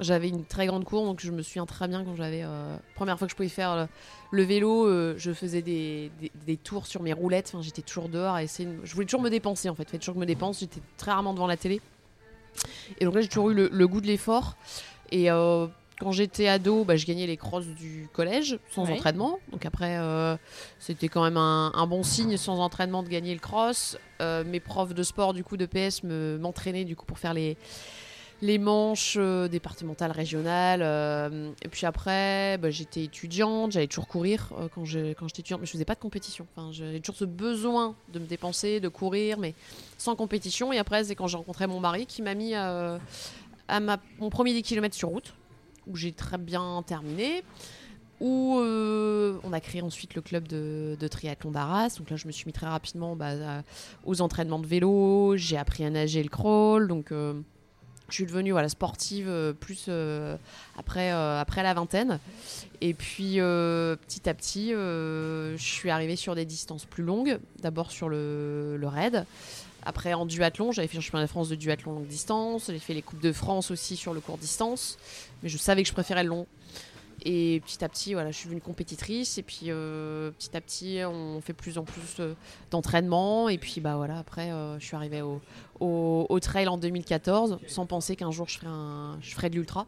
j'avais une très grande cour. Donc, je me souviens très bien quand j'avais euh, première fois que je pouvais faire le, le vélo, euh, je faisais des, des- des tours sur mes roulettes. Enfin, j'étais toujours dehors à essayer. de- Je voulais toujours me dépenser en fait. Fallait toujours que je me dépense. J'étais très rarement devant la télé. Et donc là, j'ai toujours eu le, le goût de l'effort. Et euh, quand j'étais ado, bah, je gagnais les crosses du collège sans Ouais. entraînement. Donc après, euh, c'était quand même un, un bon signe sans entraînement de gagner le cross. Euh, mes profs de sport, du coup, de PS, me- m'entraînaient du coup pour faire les les manches euh, départementales, régionales. euh, et puis après, bah, j'étais étudiante, j'allais toujours courir euh, quand quand j'étais étudiante, mais je faisais pas de compétition. Enfin, j'avais toujours ce besoin de me dépenser, de courir, mais sans compétition. Et après, c'est quand j'ai rencontré mon mari qui m'a mis à mon premier 10 km sur route, où j'ai très bien terminé. Où euh, on a créé ensuite le club de, triathlon d'Arras. Donc là, je me suis mis très rapidement bah, aux entraînements de vélo. J'ai appris à nager le crawl. Donc, euh, je suis devenue voilà, sportive euh, plus après, après la vingtaine. Et puis, petit à petit, je suis arrivée sur des distances plus longues. D'abord sur le, le raid. Après, en duathlon, j'avais fait le championnat de France de duathlon longue distance. J'ai fait les Coupes de France aussi sur le court distance. Mais je savais que je préférais le long. Et petit à petit, voilà, je suis devenue compétitrice. Et puis, euh, petit à petit, on fait plus en plus euh, d'entraînement. Et puis, bah voilà, après, euh, je suis arrivée au, au, au trail en 2014, sans penser qu'un jour je ferais, un, je ferais de l'ultra.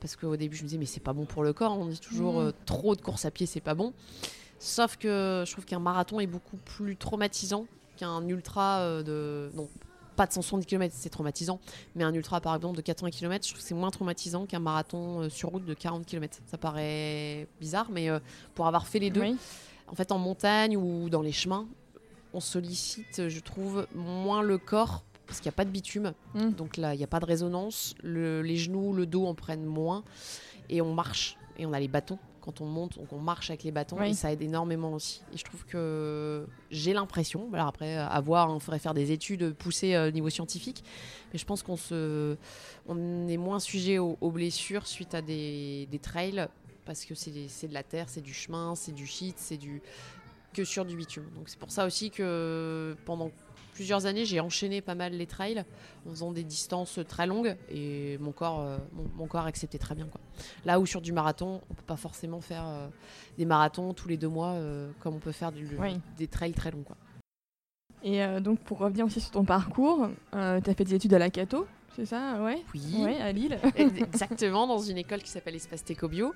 Parce qu'au début, je me disais, mais c'est pas bon pour le corps. On dit toujours, euh, trop de course à pied, c'est pas bon. Sauf que je trouve qu'un marathon est beaucoup plus traumatisant qu'un ultra euh, de. Non, pas de 170 km, c'est traumatisant. Mais un ultra, par exemple, de 80 km, je trouve que c'est moins traumatisant qu'un marathon euh, sur route de 40 km. Ça paraît bizarre, mais euh, pour avoir fait les deux, Oui. en fait, en montagne ou dans les chemins, on sollicite, je trouve, moins le corps parce qu'il n'y a pas de bitume. Mm. Donc là, il n'y a pas de résonance. Le- les genoux, le dos en prennent moins. Et on marche. Et on a les bâtons. Quand on monte, donc on marche avec les bâtons. Oui. Et ça aide énormément aussi. Et je trouve que j'ai l'impression, alors après, à voir, il faudrait faire des études poussées euh, au niveau scientifique. Mais je pense qu'on se, on est moins sujet aux, aux blessures suite à des, des trails. Parce que c'est c'est de la terre, c'est du chemin, c'est du shit, c'est du que sur du bitume. Donc c'est pour ça aussi que pendant plusieurs années, j'ai enchaîné pas mal les trails en faisant des distances très longues et mon corps, euh, mon, mon corps acceptait très bien. Quoi. Là où sur du marathon, on peut pas forcément faire euh, des marathons tous les deux mois euh, comme on peut faire du- Oui. des trails très longs. Quoi. Et donc, pour revenir aussi sur ton parcours, tu as fait des études à la Cato, c'est ça? Ouais. Oui. Ouais, à Lille. (laughs) Exactement, dans une école qui s'appelle Espace Téco-Bio.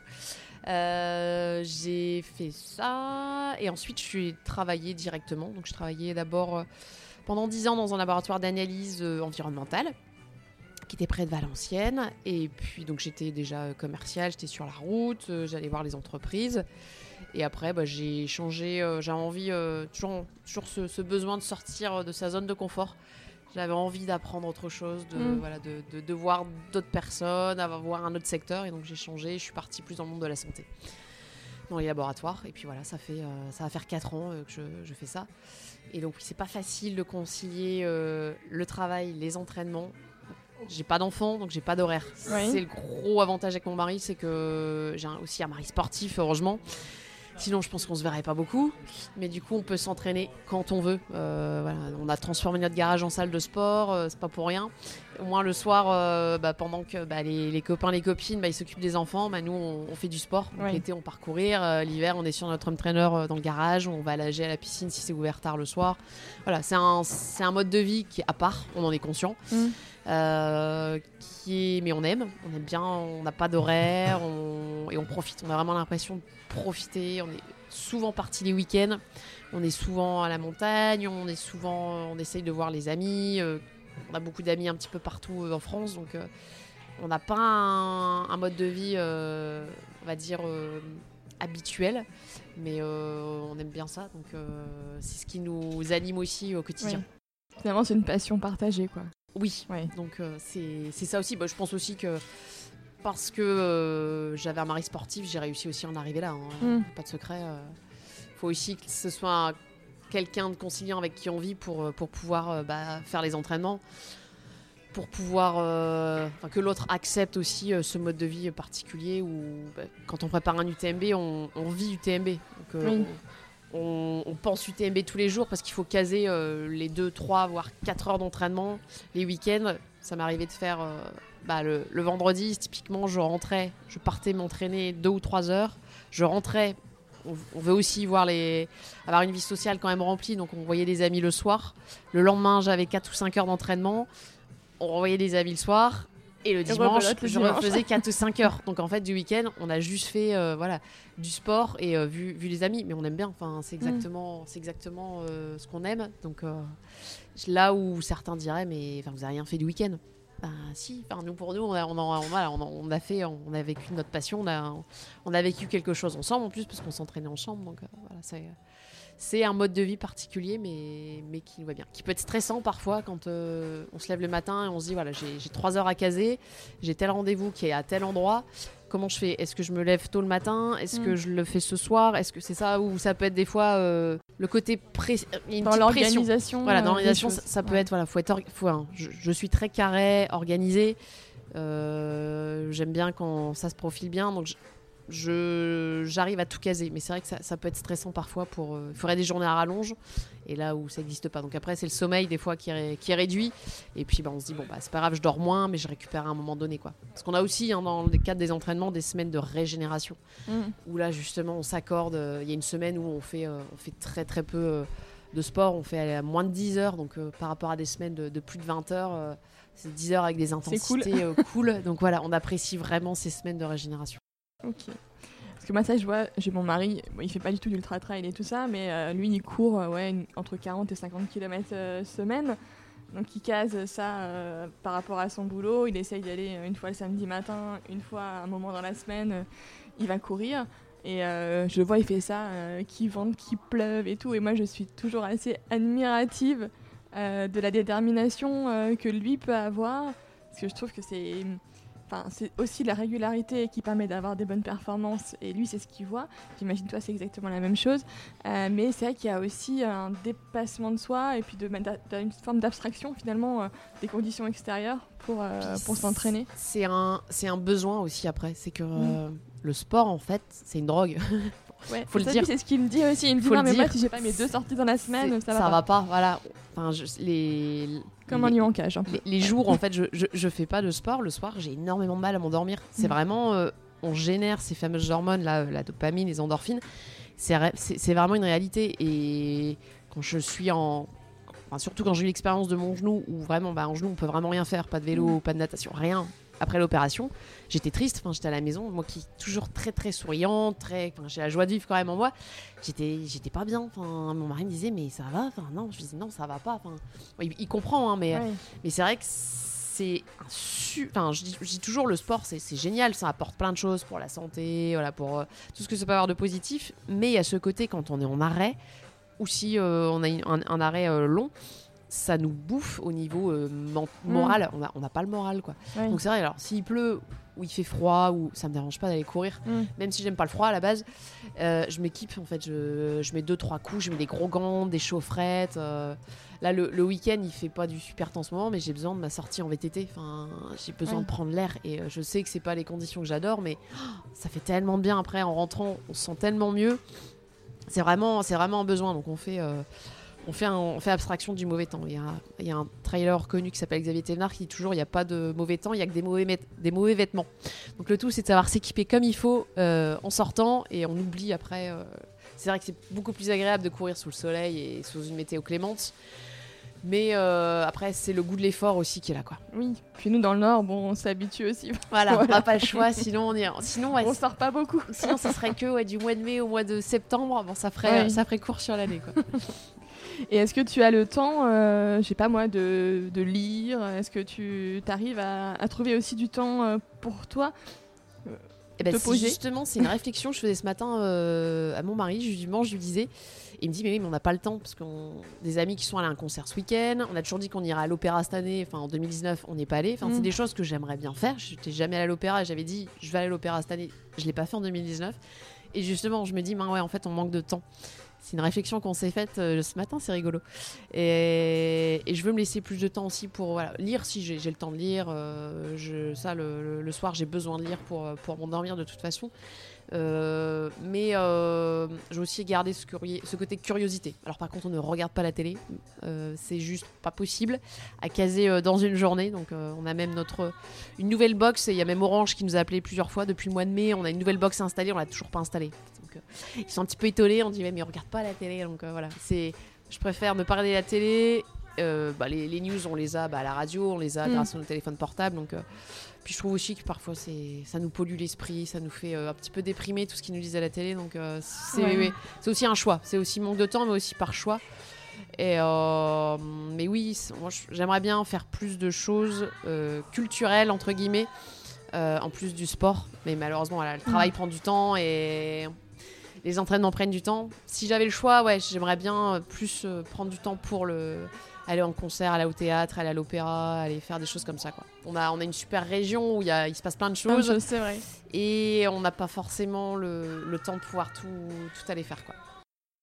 Euh, j'ai fait ça et ensuite je suis travaillé directement. Donc je travaillais d'abord pendant 10 ans dans un laboratoire d'analyse euh, environnementale qui était près de Valenciennes. Et puis donc j'étais déjà euh, commercial, j'étais sur la route, euh, j'allais voir les entreprises. Et après, bah, j'ai changé, euh, j'avais envie, euh, toujours, toujours ce, ce besoin de sortir de sa zone de confort. J'avais envie d'apprendre autre chose, de, Mm. voilà, de, de, de voir d'autres personnes, d'avoir voir un autre secteur. Et donc j'ai changé, je suis partie plus dans le monde de la santé, dans les laboratoires. Et puis voilà, ça, fait, euh, ça va faire 4 ans euh, que je, je fais ça. Et donc c'est pas facile de concilier euh, le travail, les entraînements. J'ai pas d'enfant, donc j'ai pas d'horaire. Oui. C'est le gros avantage avec mon mari, c'est que j'ai aussi un mari sportif, heureusement. Sinon, je pense qu'on se verrait pas beaucoup. Mais du coup, on peut s'entraîner quand on veut. Euh, voilà, on a transformé notre garage en salle de sport, euh, c'est pas pour rien. Au moins, le soir, euh, bah, pendant que bah, les, les copains, les copines, bah, ils s'occupent des enfants, nous, on, on fait du sport. Donc. L'été, on part courir. Euh, L'hiver, on est sur notre home trainer dans le garage. On va nager à la piscine si c'est ouvert tard le soir. Voilà, c'est un, c'est un mode de vie qui est à part, on en est conscient. Mm. Euh, qui est, mais on aime, on aime bien, on n'a pas d'horaire et on profite. On a vraiment l'impression de profiter. On est souvent parti les week-ends, on est souvent à la montagne, on est souvent, on essaye de voir les amis. euh, on a beaucoup d'amis un petit peu partout euh, en France, donc on n'a pas un, mode de vie, on va dire habituel, mais on aime bien ça. Donc c'est ce qui nous anime aussi au quotidien. Finalement, c'est une passion partagée, quoi. Oui. Ouais. Donc euh, c'est ça aussi. Bah, je pense aussi que parce que euh, j'avais un mari sportif, j'ai réussi aussi à en arriver là. hein. Mm. Pas de secret. Il faut aussi que ce soit un- quelqu'un de conciliant avec qui on vit pour, euh, pour pouvoir euh, bah, faire les entraînements. Pour pouvoir euh, que l'autre accepte aussi euh, ce mode de vie particulier où bah, quand on prépare un UTMB, on, on vit UTMB. Donc, euh. On, pense UTMB tous les jours parce qu'il faut caser euh, les 2, 3, voire 4 heures d'entraînement les week-ends. Ça arrivé de faire euh, bah, le, vendredi, typiquement, je rentrais, je partais m'entraîner 2 ou 3 heures. Je rentrais. On, veut aussi avoir une vie sociale quand même remplie, donc on voyait des amis le soir. Le lendemain, j'avais 4 ou 5 heures d'entraînement. On revoyait des amis le soir. Et le dimanche, je refaisais 4 ou 5 heures. (laughs) Donc en fait, du week-end, on a juste fait euh, voilà, du sport et euh, vu, vu les amis. Mais on aime bien. Enfin, c'est exactement, c'est exactement euh, ce qu'on aime. Donc là où certains diraient, mais vous n'avez rien fait du week-end. bah si, enfin, nous pour nous, on a, on, a, on, a, on a fait, on a vécu notre passion, on a, on a vécu quelque chose ensemble en plus parce qu'on s'entraînait ensemble. Donc voilà, c'est, c'est un mode de vie particulier, mais, mais qui nous va bien. Qui peut être stressant parfois quand euh, on se lève le matin et on se dit voilà, j'ai, trois heures à caser, j'ai tel rendez-vous qui est à tel endroit. Comment je fais? Est-ce que je me lève tôt le matin? Est-ce Mm. que je le fais ce soir? Est-ce que c'est ça? Ou ça peut être des fois euh, le côté pré... a une Dans l'organisation. Voilà, euh, dans l'organisation, ça, ça peut Ouais. être, voilà, faut être, faut, hein, je, je suis très carré, organisé. Euh, J'aime bien quand ça se profile bien, donc j'arrive à tout caser. Mais c'est vrai que ça, ça peut être stressant parfois pour. euh, Il faudrait des journées à rallonge, et là où ça n'existe pas. Donc après, c'est le sommeil des fois qui est, ré- qui est réduit, et puis bah, on se dit bon bah c'est pas grave, je dors moins, mais je récupère à un moment donné quoi. Parce qu'on a aussi hein, dans le cadre des entraînements des semaines de régénération Mm. où là justement on s'accorde. euh, Il y a une semaine où on fait, euh, on fait très très peu de sport, on fait aller à moins de 10 heures, donc par rapport à des semaines de, de plus de 20 heures, c'est 10 heures avec des intensités cool. (laughs) Donc voilà, on apprécie vraiment ces semaines de régénération. Ok. Parce que moi, ça, je vois, j'ai mon mari, bon, il fait pas du tout d'ultra trail et tout ça, mais euh, lui, il court euh, ouais, entre 40 et 50 km semaine. Donc, il case ça euh, par rapport à son boulot. Il essaye d'y aller euh, une fois le samedi matin, une fois un moment dans la semaine. euh, il va courir. Et euh, je vois, il fait ça, euh, qu'il vente, qu'il pleuve et tout. Et moi, je suis toujours assez admirative euh, de la détermination euh, que lui peut avoir. Parce que je trouve que c'est. Enfin, c'est aussi la régularité qui permet d'avoir des bonnes performances. Et lui, c'est ce qu'il voit. J'imagine toi, c'est exactement la même chose. Euh, mais c'est vrai qu'il y a aussi un dépassement de soi et puis de, une forme d'abstraction finalement euh, des conditions extérieures pour, euh, pour s'entraîner. C'est un, c'est un besoin aussi après. C'est que le sport en fait, c'est une drogue. (laughs) Ouais, Faut le ça, dire. C'est ce qu'il me dit aussi. Il me dit non, mais moi, si j'ai pas mes deux sorties dans la semaine, ça va pas. Voilà. Enfin, je- les, Comme les- un lion en cage. peu. les, les jours en fait je, je, je fais pas de sport le soir j'ai énormément de mal à m'endormir c'est Mm. vraiment euh, on génère ces fameuses hormones là la dopamine les endorphines c'est vraiment une réalité et quand je suis en enfin, surtout quand j'ai eu l'expérience de mon genou où vraiment bah, en genou on peut vraiment rien faire pas de vélo Mm. pas de natation rien après l'opération j'étais triste enfin j'étais à la maison moi qui toujours très très souriante très enfin, j'ai la joie de vivre quand même en moi j'étais j'étais pas bien enfin mon mari me disait mais ça va enfin non je disais non ça va pas enfin il, il comprend hein, mais Ouais. mais c'est vrai que c'est un su... Enfin, je dis, je dis toujours, le sport, c'est c'est génial, ça apporte plein de choses pour la santé, voilà, pour euh, tout ce que ça peut avoir de positif. Mais il y a ce côté, quand on est en arrêt, ou si euh, on a une- un, un arrêt euh, long, ça nous bouffe au niveau euh, Mm. moral. On n'a on n'a pas le moral, quoi. Donc c'est vrai, alors s'il pleut, ou il fait froid, ou ça me dérange pas d'aller courir, Mm. même si j'aime pas le froid à la base, euh, je m'équipe en fait. Je, je mets deux trois coups, je mets des gros gants, des chaufferettes. euh. Là, le, le week-end, il fait pas du super temps en ce moment, mais j'ai besoin de ma sortie en VTT. Enfin, j'ai besoin Ouais. de prendre l'air et je sais que c'est pas les conditions que j'adore, mais oh, ça fait tellement de bien après en rentrant. On se sent tellement mieux. C'est vraiment, c'est vraiment un besoin. Donc on fait. euh, on fait, un- on fait abstraction du mauvais temps. Il y a, il y a un trailer connu qui s'appelle Xavier Thévenard qui dit toujours il n'y a pas de mauvais temps, il n'y a que des mauvais, des mauvais vêtements. Donc le tout, c'est de savoir s'équiper comme il faut euh, en sortant et on oublie après. euh, c'est vrai que c'est beaucoup plus agréable de courir sous le soleil et sous une météo clémente. Mais euh, après, c'est le goût de l'effort aussi qui est là. Quoi. Oui. Puis nous, dans le Nord, bon, on s'habitue aussi. (laughs) Voilà, on n'a pas le choix, sinon on est... Sinon, ouais, on sort pas beaucoup. sinon ça serait que ouais, du mois de mai au mois de septembre. Bon, ça ferait, Ouais. ça ferait court sur l'année. quoi. (laughs) Et est-ce que tu as le temps, euh, je sais pas moi, de, de lire? Est-ce que tu arrives à, à trouver aussi du temps euh, pour toi? Eh ben, te c'est poser? justement, c'est une (laughs) réflexion que je faisais ce matin euh, à mon mari. Justement, je lui disais, il me dit, mais oui, mais on n'a pas le temps parce qu'on des amis qui sont allés à un concert ce week-end. On a toujours dit qu'on irait à l'opéra cette année. Enfin, en 2019, on n'est pas allé. Enfin, Mm. c'est des choses que j'aimerais bien faire. Je n'étais jamais allée à l'opéra j'avais dit, je vais aller à l'opéra cette année. Je l'ai pas fait en 2019. Et justement, je me dis, ben ouais, en fait, on manque de temps. C'est une réflexion qu'on s'est faite euh, ce matin, c'est rigolo. Et, je veux me laisser plus de temps aussi pour lire si j'ai le temps de lire. euh, ça, le, soir, j'ai besoin de lire pour, euh, m'endormir de toute façon. Euh, mais j'ai aussi gardé ce, côté curiosité. Alors par contre, on ne regarde pas la télé. C'est juste pas possible à caser dans une journée. Donc on a même notre une nouvelle box. Il y a même Orange qui nous a appelé plusieurs fois depuis le mois de mai. On a une nouvelle box installée. On l'a toujours pas installée. Donc, euh, ils sont un petit peu étonnés. On dit mais on regarde pas la télé. Donc euh, voilà, c'est. Je préfère ne pas regarder la télé. Euh, bah, les, les news, on les a bah, à la radio, on les a Mm. grâce à nos téléphones portables. Donc, puis je trouve aussi que parfois c'est, ça nous pollue l'esprit, ça nous fait euh, un petit peu déprimer tout ce qu'ils nous disent à la télé. Donc euh, c'est, Ouais. aussi un choix. C'est aussi manque de temps, mais aussi par choix. Et, euh, mais oui, moi, j'aimerais bien faire plus de choses culturelles, entre guillemets, en plus du sport. Mais malheureusement, voilà, le travail prend du temps et les entraînements prennent du temps. Si j'avais le choix, ouais, j'aimerais bien euh, plus euh, prendre du temps pour le aller en concert, aller au théâtre, aller à l'opéra, aller faire des choses comme ça. Quoi. On, a, on a une super région où il, y a, il se passe plein de Plein de choses vrai. et on n'a pas forcément le, le temps de pouvoir tout, tout aller faire. Quoi.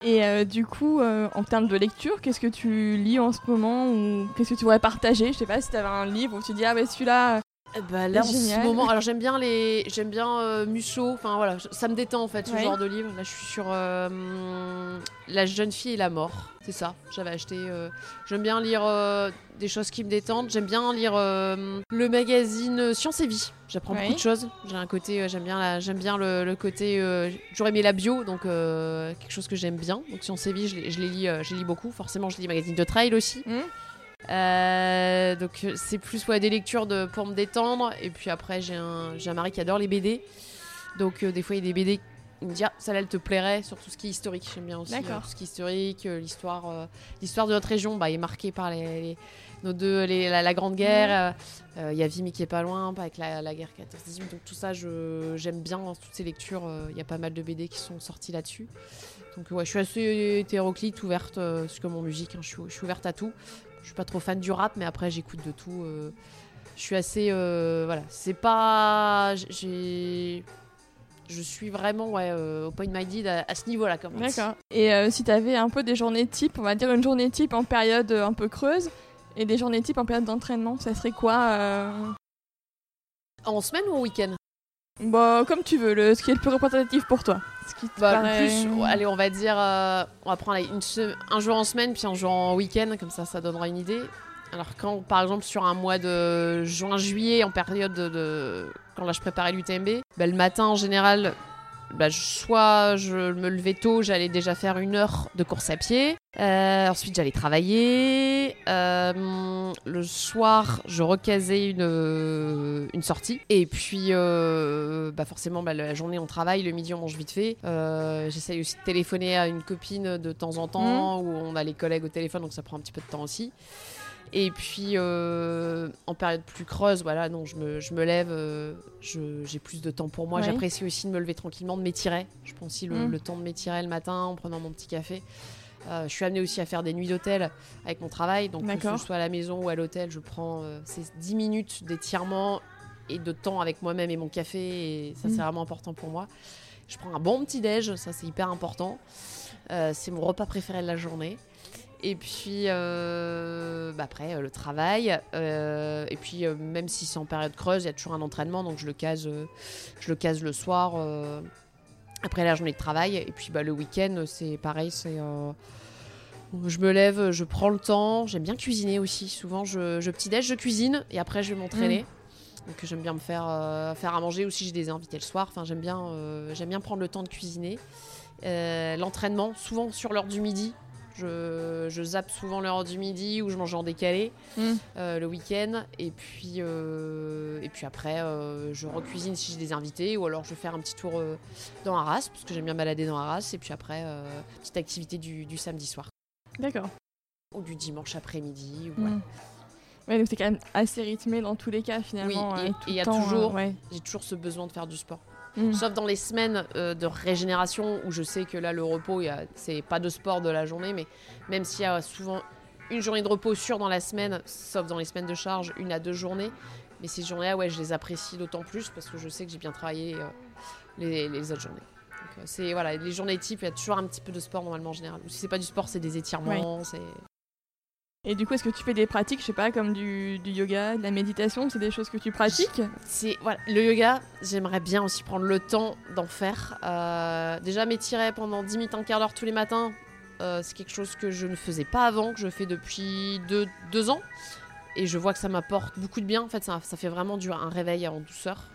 Et euh, du coup, euh, en termes de lecture, qu'est-ce que tu lis en ce moment ou qu'est-ce que tu voudrais partager? Je sais pas si tu avais un livre où tu dis ah ouais celui-là. Eh ben, là, en ce moment, alors j'aime bien les, j'aime bien euh, Musso. Enfin voilà, ça me détend en fait ce Ouais. genre de livre. Là, je suis sur euh, La jeune fille et la mort. C'est ça. J'avais acheté. euh, j'aime bien lire euh, des choses qui me détendent. J'aime bien lire euh, le magazine Science et Vie. J'apprends Ouais. beaucoup de choses. J'ai un côté, euh, j'aime bien, la, j'aime bien le, le côté. euh, toujours aimé la bio, donc euh, quelque chose que j'aime bien. Donc Science et Vie, je les, je les lis, euh, je les lis beaucoup. Forcément, je lis les magazines de trail aussi. hmm Euh, donc c'est plus ouais, des lectures de, pour me détendre. Et puis après, j'ai un, un mari qui adore les BD. Donc euh, des fois, il y a des BD. Il me dit, ah, ça là, elle te plairait sur tout ce qui est historique. J'aime bien aussi euh, tout ce qui est historique, euh, l'histoire, euh, l'histoire de notre région bah, est marquée par les, les- nos deux, les- la, la Grande Guerre. Il y a Vimy qui est pas loin, avec la, la guerre 14-18. Donc tout ça, j'aime bien dans toutes ces lectures. Il y a pas mal de BD qui sont sortis là-dessus. Donc ouais, je suis assez hétéroclite, ouverte, c'est comme en musique, hein, je, suis, je suis ouverte à tout. Je suis pas trop fan du rap, mais après j'écoute de tout. euh, je suis assez, euh, voilà, c'est pas, j'ai, je suis vraiment ouais, euh, open minded à, à ce niveau-là, comme. D'accord. Et si tu avais un peu des journées types, on va dire une journée type en période un peu creuse et des journées types en période d'entraînement, ça serait quoi En semaine ou en week-end? Bah, comme tu veux, le, ce qui est le plus représentatif pour toi. Ce qui te Bah, paraît- plus, allez, on va dire, euh, on va prendre allez, une se- un jour en semaine, puis un jour en week-end, comme ça, ça donnera une idée. Alors quand, par exemple, sur un mois de juin-juillet, en période de, de- quand là je préparais l'UTMB, bah, le matin en général, bah, soit je me levais tôt, j'allais déjà faire une heure de course à pied. Euh, ensuite, j'allais travailler. Euh, le soir, je recasais une, euh, une sortie. Et puis, euh, bah forcément, bah, la journée, on travaille. Le midi, on mange vite fait. Euh, J'essaye aussi de téléphoner à une copine de temps en temps, où on a les collègues au téléphone, donc ça prend un petit peu de temps aussi. Et puis, euh, en période plus creuse, voilà, non, je me, je me lève, euh, j'ai plus de temps pour moi. Ouais. J'apprécie aussi de me lever tranquillement, de m'étirer. Je prends aussi le, Mm. le temps de m'étirer le matin en prenant mon petit café. Euh, je suis amenée aussi à faire des nuits d'hôtel avec mon travail. Donc, que ce soit à la maison ou à l'hôtel, je prends ces 10 minutes d'étirement et de temps avec moi-même et mon café. Et ça, Mm. c'est vraiment important pour moi. Je prends un bon petit-déj, ça, c'est hyper important. C'est mon repas préféré de la journée. Et puis euh, bah après euh, le travail. euh, et puis euh, même si c'est en période creuse, il y a toujours un entraînement, donc je le case, je le case le soir après la journée de travail. Et puis bah, le week-end, c'est pareil, c'est je me lève, je prends le temps. J'aime bien cuisiner aussi. Souvent, je, je petit déj, je cuisine et après je vais m'entraîner. Donc j'aime bien me faire, faire à manger aussi. J'ai des invités le soir. Enfin j'aime bien, j'aime bien prendre le temps de cuisiner. L'entraînement, souvent sur l'heure du midi. Je, je zappe souvent l'heure du midi ou je mange en décalé Mm. euh, le week-end. Et puis, euh, et puis après, euh, je recuisine si j'ai des invités ou alors je vais faire un petit tour dans Arras parce que j'aime bien balader dans Arras. Et puis après, petite activité du, du samedi soir D'accord. ou du dimanche après-midi. ou- ouais. Ouais, donc c'est quand même assez rythmé dans tous les cas finalement. Oui, et- il y a toujours- ouais. J'ai toujours ce besoin de faire du sport. Mm. Sauf dans les semaines euh, de régénération où je sais que là, le repos, c'est pas de sport de la journée, mais même s'il y a souvent une journée de repos sûre dans la semaine, sauf dans les semaines de charge, une à deux journées. Mais ces journées-là, ouais, je les apprécie d'autant plus parce que je sais que j'ai bien travaillé euh, les, les autres journées. Donc, euh, c'est voilà, les journées types, il y a toujours un petit peu de sport normalement en général. Ou si c'est pas du sport, c'est des étirements, c'est Et du coup, est-ce que tu fais des pratiques, je sais pas, comme du, yoga, de la méditation C'est des choses que tu pratiques C'est voilà, le yoga, j'aimerais bien aussi prendre le temps d'en faire. Euh, déjà m'étirer pendant 10 minutes, un quart d'heure tous les matins, euh, c'est quelque chose que je ne faisais pas avant, que je fais depuis deux, deux ans. Et je vois que ça m'apporte beaucoup de bien. En fait, ça, ça fait vraiment du, un réveil en douceur.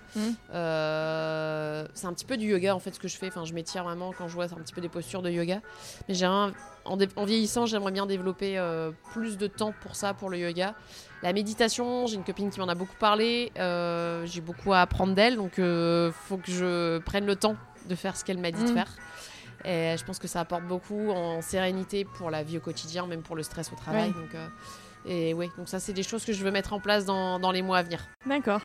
Euh, c'est un petit peu du yoga en fait ce que je fais. Enfin, je m'étire vraiment quand je vois c'est un petit peu des postures de yoga. Mais j'ai un- en, vieillissant, j'aimerais bien développer euh, plus de temps pour ça, pour le yoga. La méditation, j'ai une copine qui m'en a beaucoup parlé. euh, j'ai beaucoup à apprendre d'elle, donc faut que je prenne le temps de faire ce qu'elle m'a dit de Mm. faire. Et je pense que ça apporte beaucoup en sérénité pour la vie au quotidien, même pour le stress au travail. Donc, euh, et oui, donc ça, c'est des choses que je veux mettre en place dans, dans les mois à venir. D'accord.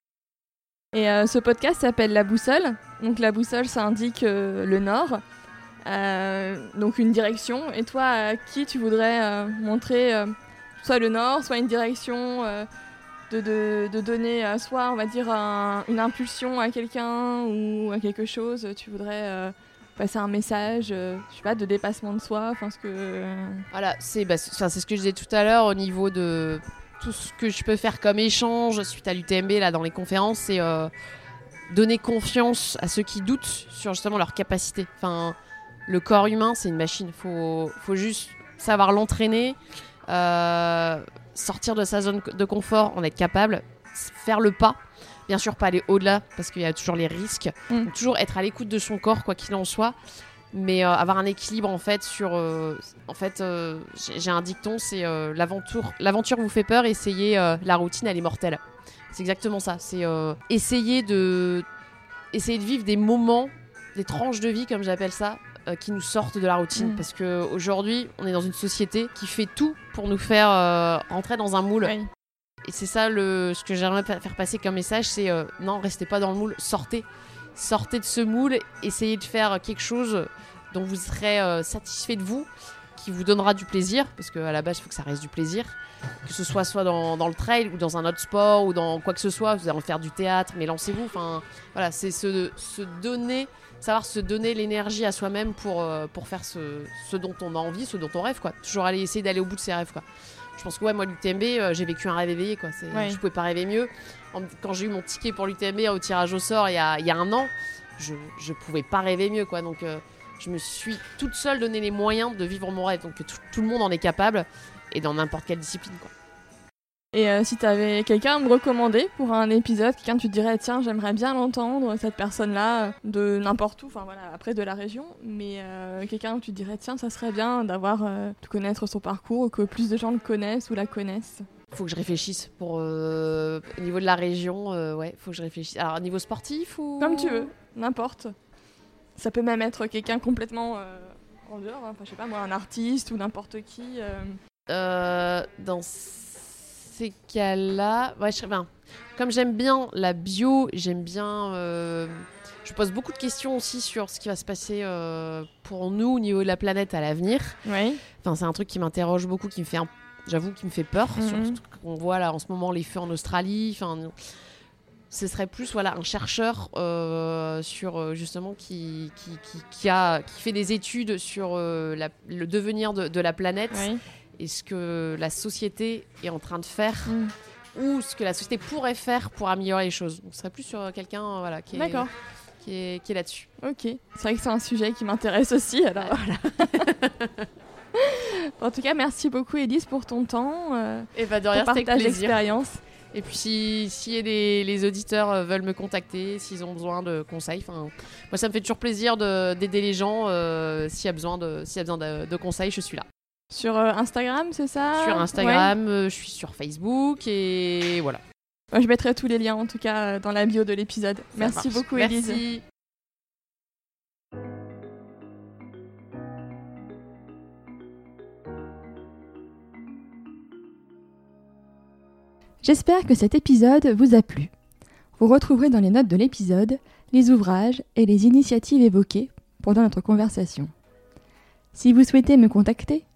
Et euh, ce podcast s'appelle La Boussole. Donc la boussole, ça indique euh, le nord. Euh, donc une direction. Et toi, à qui tu voudrais montrer soit le nord, soit une direction de, de, donner soit, on va dire, un- une impulsion à quelqu'un ou à quelque chose? Tu voudrais passer un message, euh, je sais pas, de dépassement de soi? Enfin, ce que... Voilà, c'est bah, c'est ce que je disais tout à l'heure au niveau de tout ce que je peux faire comme échange suite à l'UTMB là dans les conférences, c'est euh, donner confiance à ceux qui doutent sur justement leur capacité. Enfin, le corps humain, c'est une machine. Faut, faut juste savoir l'entraîner, euh, sortir de sa zone de confort, en être capable, faire le pas. Bien sûr, pas aller au-delà parce qu'il y a toujours les risques. Mm. Toujours être à l'écoute de son corps, quoi qu'il en soit. Mais euh, avoir un équilibre en fait sur. euh, en fait, euh, j'ai un dicton c'est l'aventure, l'aventure vous fait peur, essayez la routine, elle est mortelle. C'est exactement ça. C'est essayer de essayer de vivre des moments, des tranches de vie comme j'appelle ça, qui nous sortent de la routine. Mm. Parce que aujourd'hui, on est dans une société qui fait tout pour nous faire rentrer dans un moule. Et c'est ça le, ce que j'aimerais faire passer comme message, c'est non, restez pas dans le moule, sortez. Sortez de ce moule, essayez de faire quelque chose dont vous serez euh, satisfait de vous, qui vous donnera du plaisir, parce qu'à la base, il faut que ça reste du plaisir. Que ce soit soit dans, le trail ou dans un autre sport ou dans quoi que ce soit, vous allez faire du théâtre, mais lancez-vous. Enfin, voilà, c'est se, donner, savoir se donner l'énergie à soi-même pour, euh, faire ce, ce dont on a envie, ce dont on rêve, quoi. Toujours aller essayer d'aller au bout de ses rêves, quoi. Je pense que ouais, moi, l'UTMB, euh, j'ai vécu un rêve éveillé, quoi. Ouais. Je pouvais pas rêver mieux. En- quand j'ai eu mon ticket pour l'UTMB au tirage au sort il y a, il y a un an, je, je pouvais pas rêver mieux, quoi. Donc, euh, je me suis toute seule donné les moyens de vivre mon rêve. Donc, tout, tout le monde en est capable et dans n'importe quelle discipline, quoi. Et euh, si tu avais quelqu'un à me recommander pour un épisode, quelqu'un tu te dirais tiens j'aimerais bien l'entendre, cette personne-là, euh, de n'importe où, enfin voilà, après de la région, mais euh, quelqu'un tu te dirais tiens ça serait bien d'avoir, euh, de connaître son parcours, ou que plus de gens le connaissent ou la connaissent. Faut que je réfléchisse pour au niveau de la région, ouais, faut que je réfléchisse. Alors au niveau sportif ou Comme tu veux, n'importe. Ça peut même être quelqu'un complètement en dehors, hein, enfin je sais pas moi, un artiste ou n'importe qui. dans ces cas-là, ouais, je bien. Comme j'aime bien la bio, j'aime bien. euh, je pose beaucoup de questions aussi sur ce qui va se passer euh, pour nous au niveau de la planète à l'avenir. Oui. Enfin, c'est un truc qui m'interroge beaucoup, qui me fait, j'avoue, qui me fait peur. Mhm. Sur ce qu'on voit là en ce moment les feux en Australie. Enfin, ce serait plus voilà un chercheur euh, sur justement qui qui, qui, qui a qui fait des études sur la- le devenir de, de la planète Oui. Et ce que la société est en train de faire Mm. ou ce que la société pourrait faire pour améliorer les choses. Donc, ce serait plus sur euh, quelqu'un euh, voilà qui est D'accord. qui est, qui est là-dessus. Ok, c'est vrai que c'est un sujet qui m'intéresse aussi. Alors (laughs) en tout cas, merci beaucoup Elise pour ton temps, euh, Et bah de ton rien, partage d'expérience. Et puis si, si les, les auditeurs euh, veulent me contacter, s'ils ont besoin de conseils, moi ça me fait toujours plaisir de- d'aider les gens. euh, s'il y a besoin, de, s'il y a besoin de, de conseils, je suis là. Sur euh, Instagram, c'est ça sur Instagram, euh, je suis sur Facebook et voilà. Je mettrai tous les liens en tout cas euh, dans la bio de l'épisode. Merci marche. beaucoup Elise. Merci. J'espère que cet épisode vous a plu. Vous retrouverez dans les notes de l'épisode les ouvrages et les initiatives évoquées pendant notre conversation. Si vous souhaitez me contacter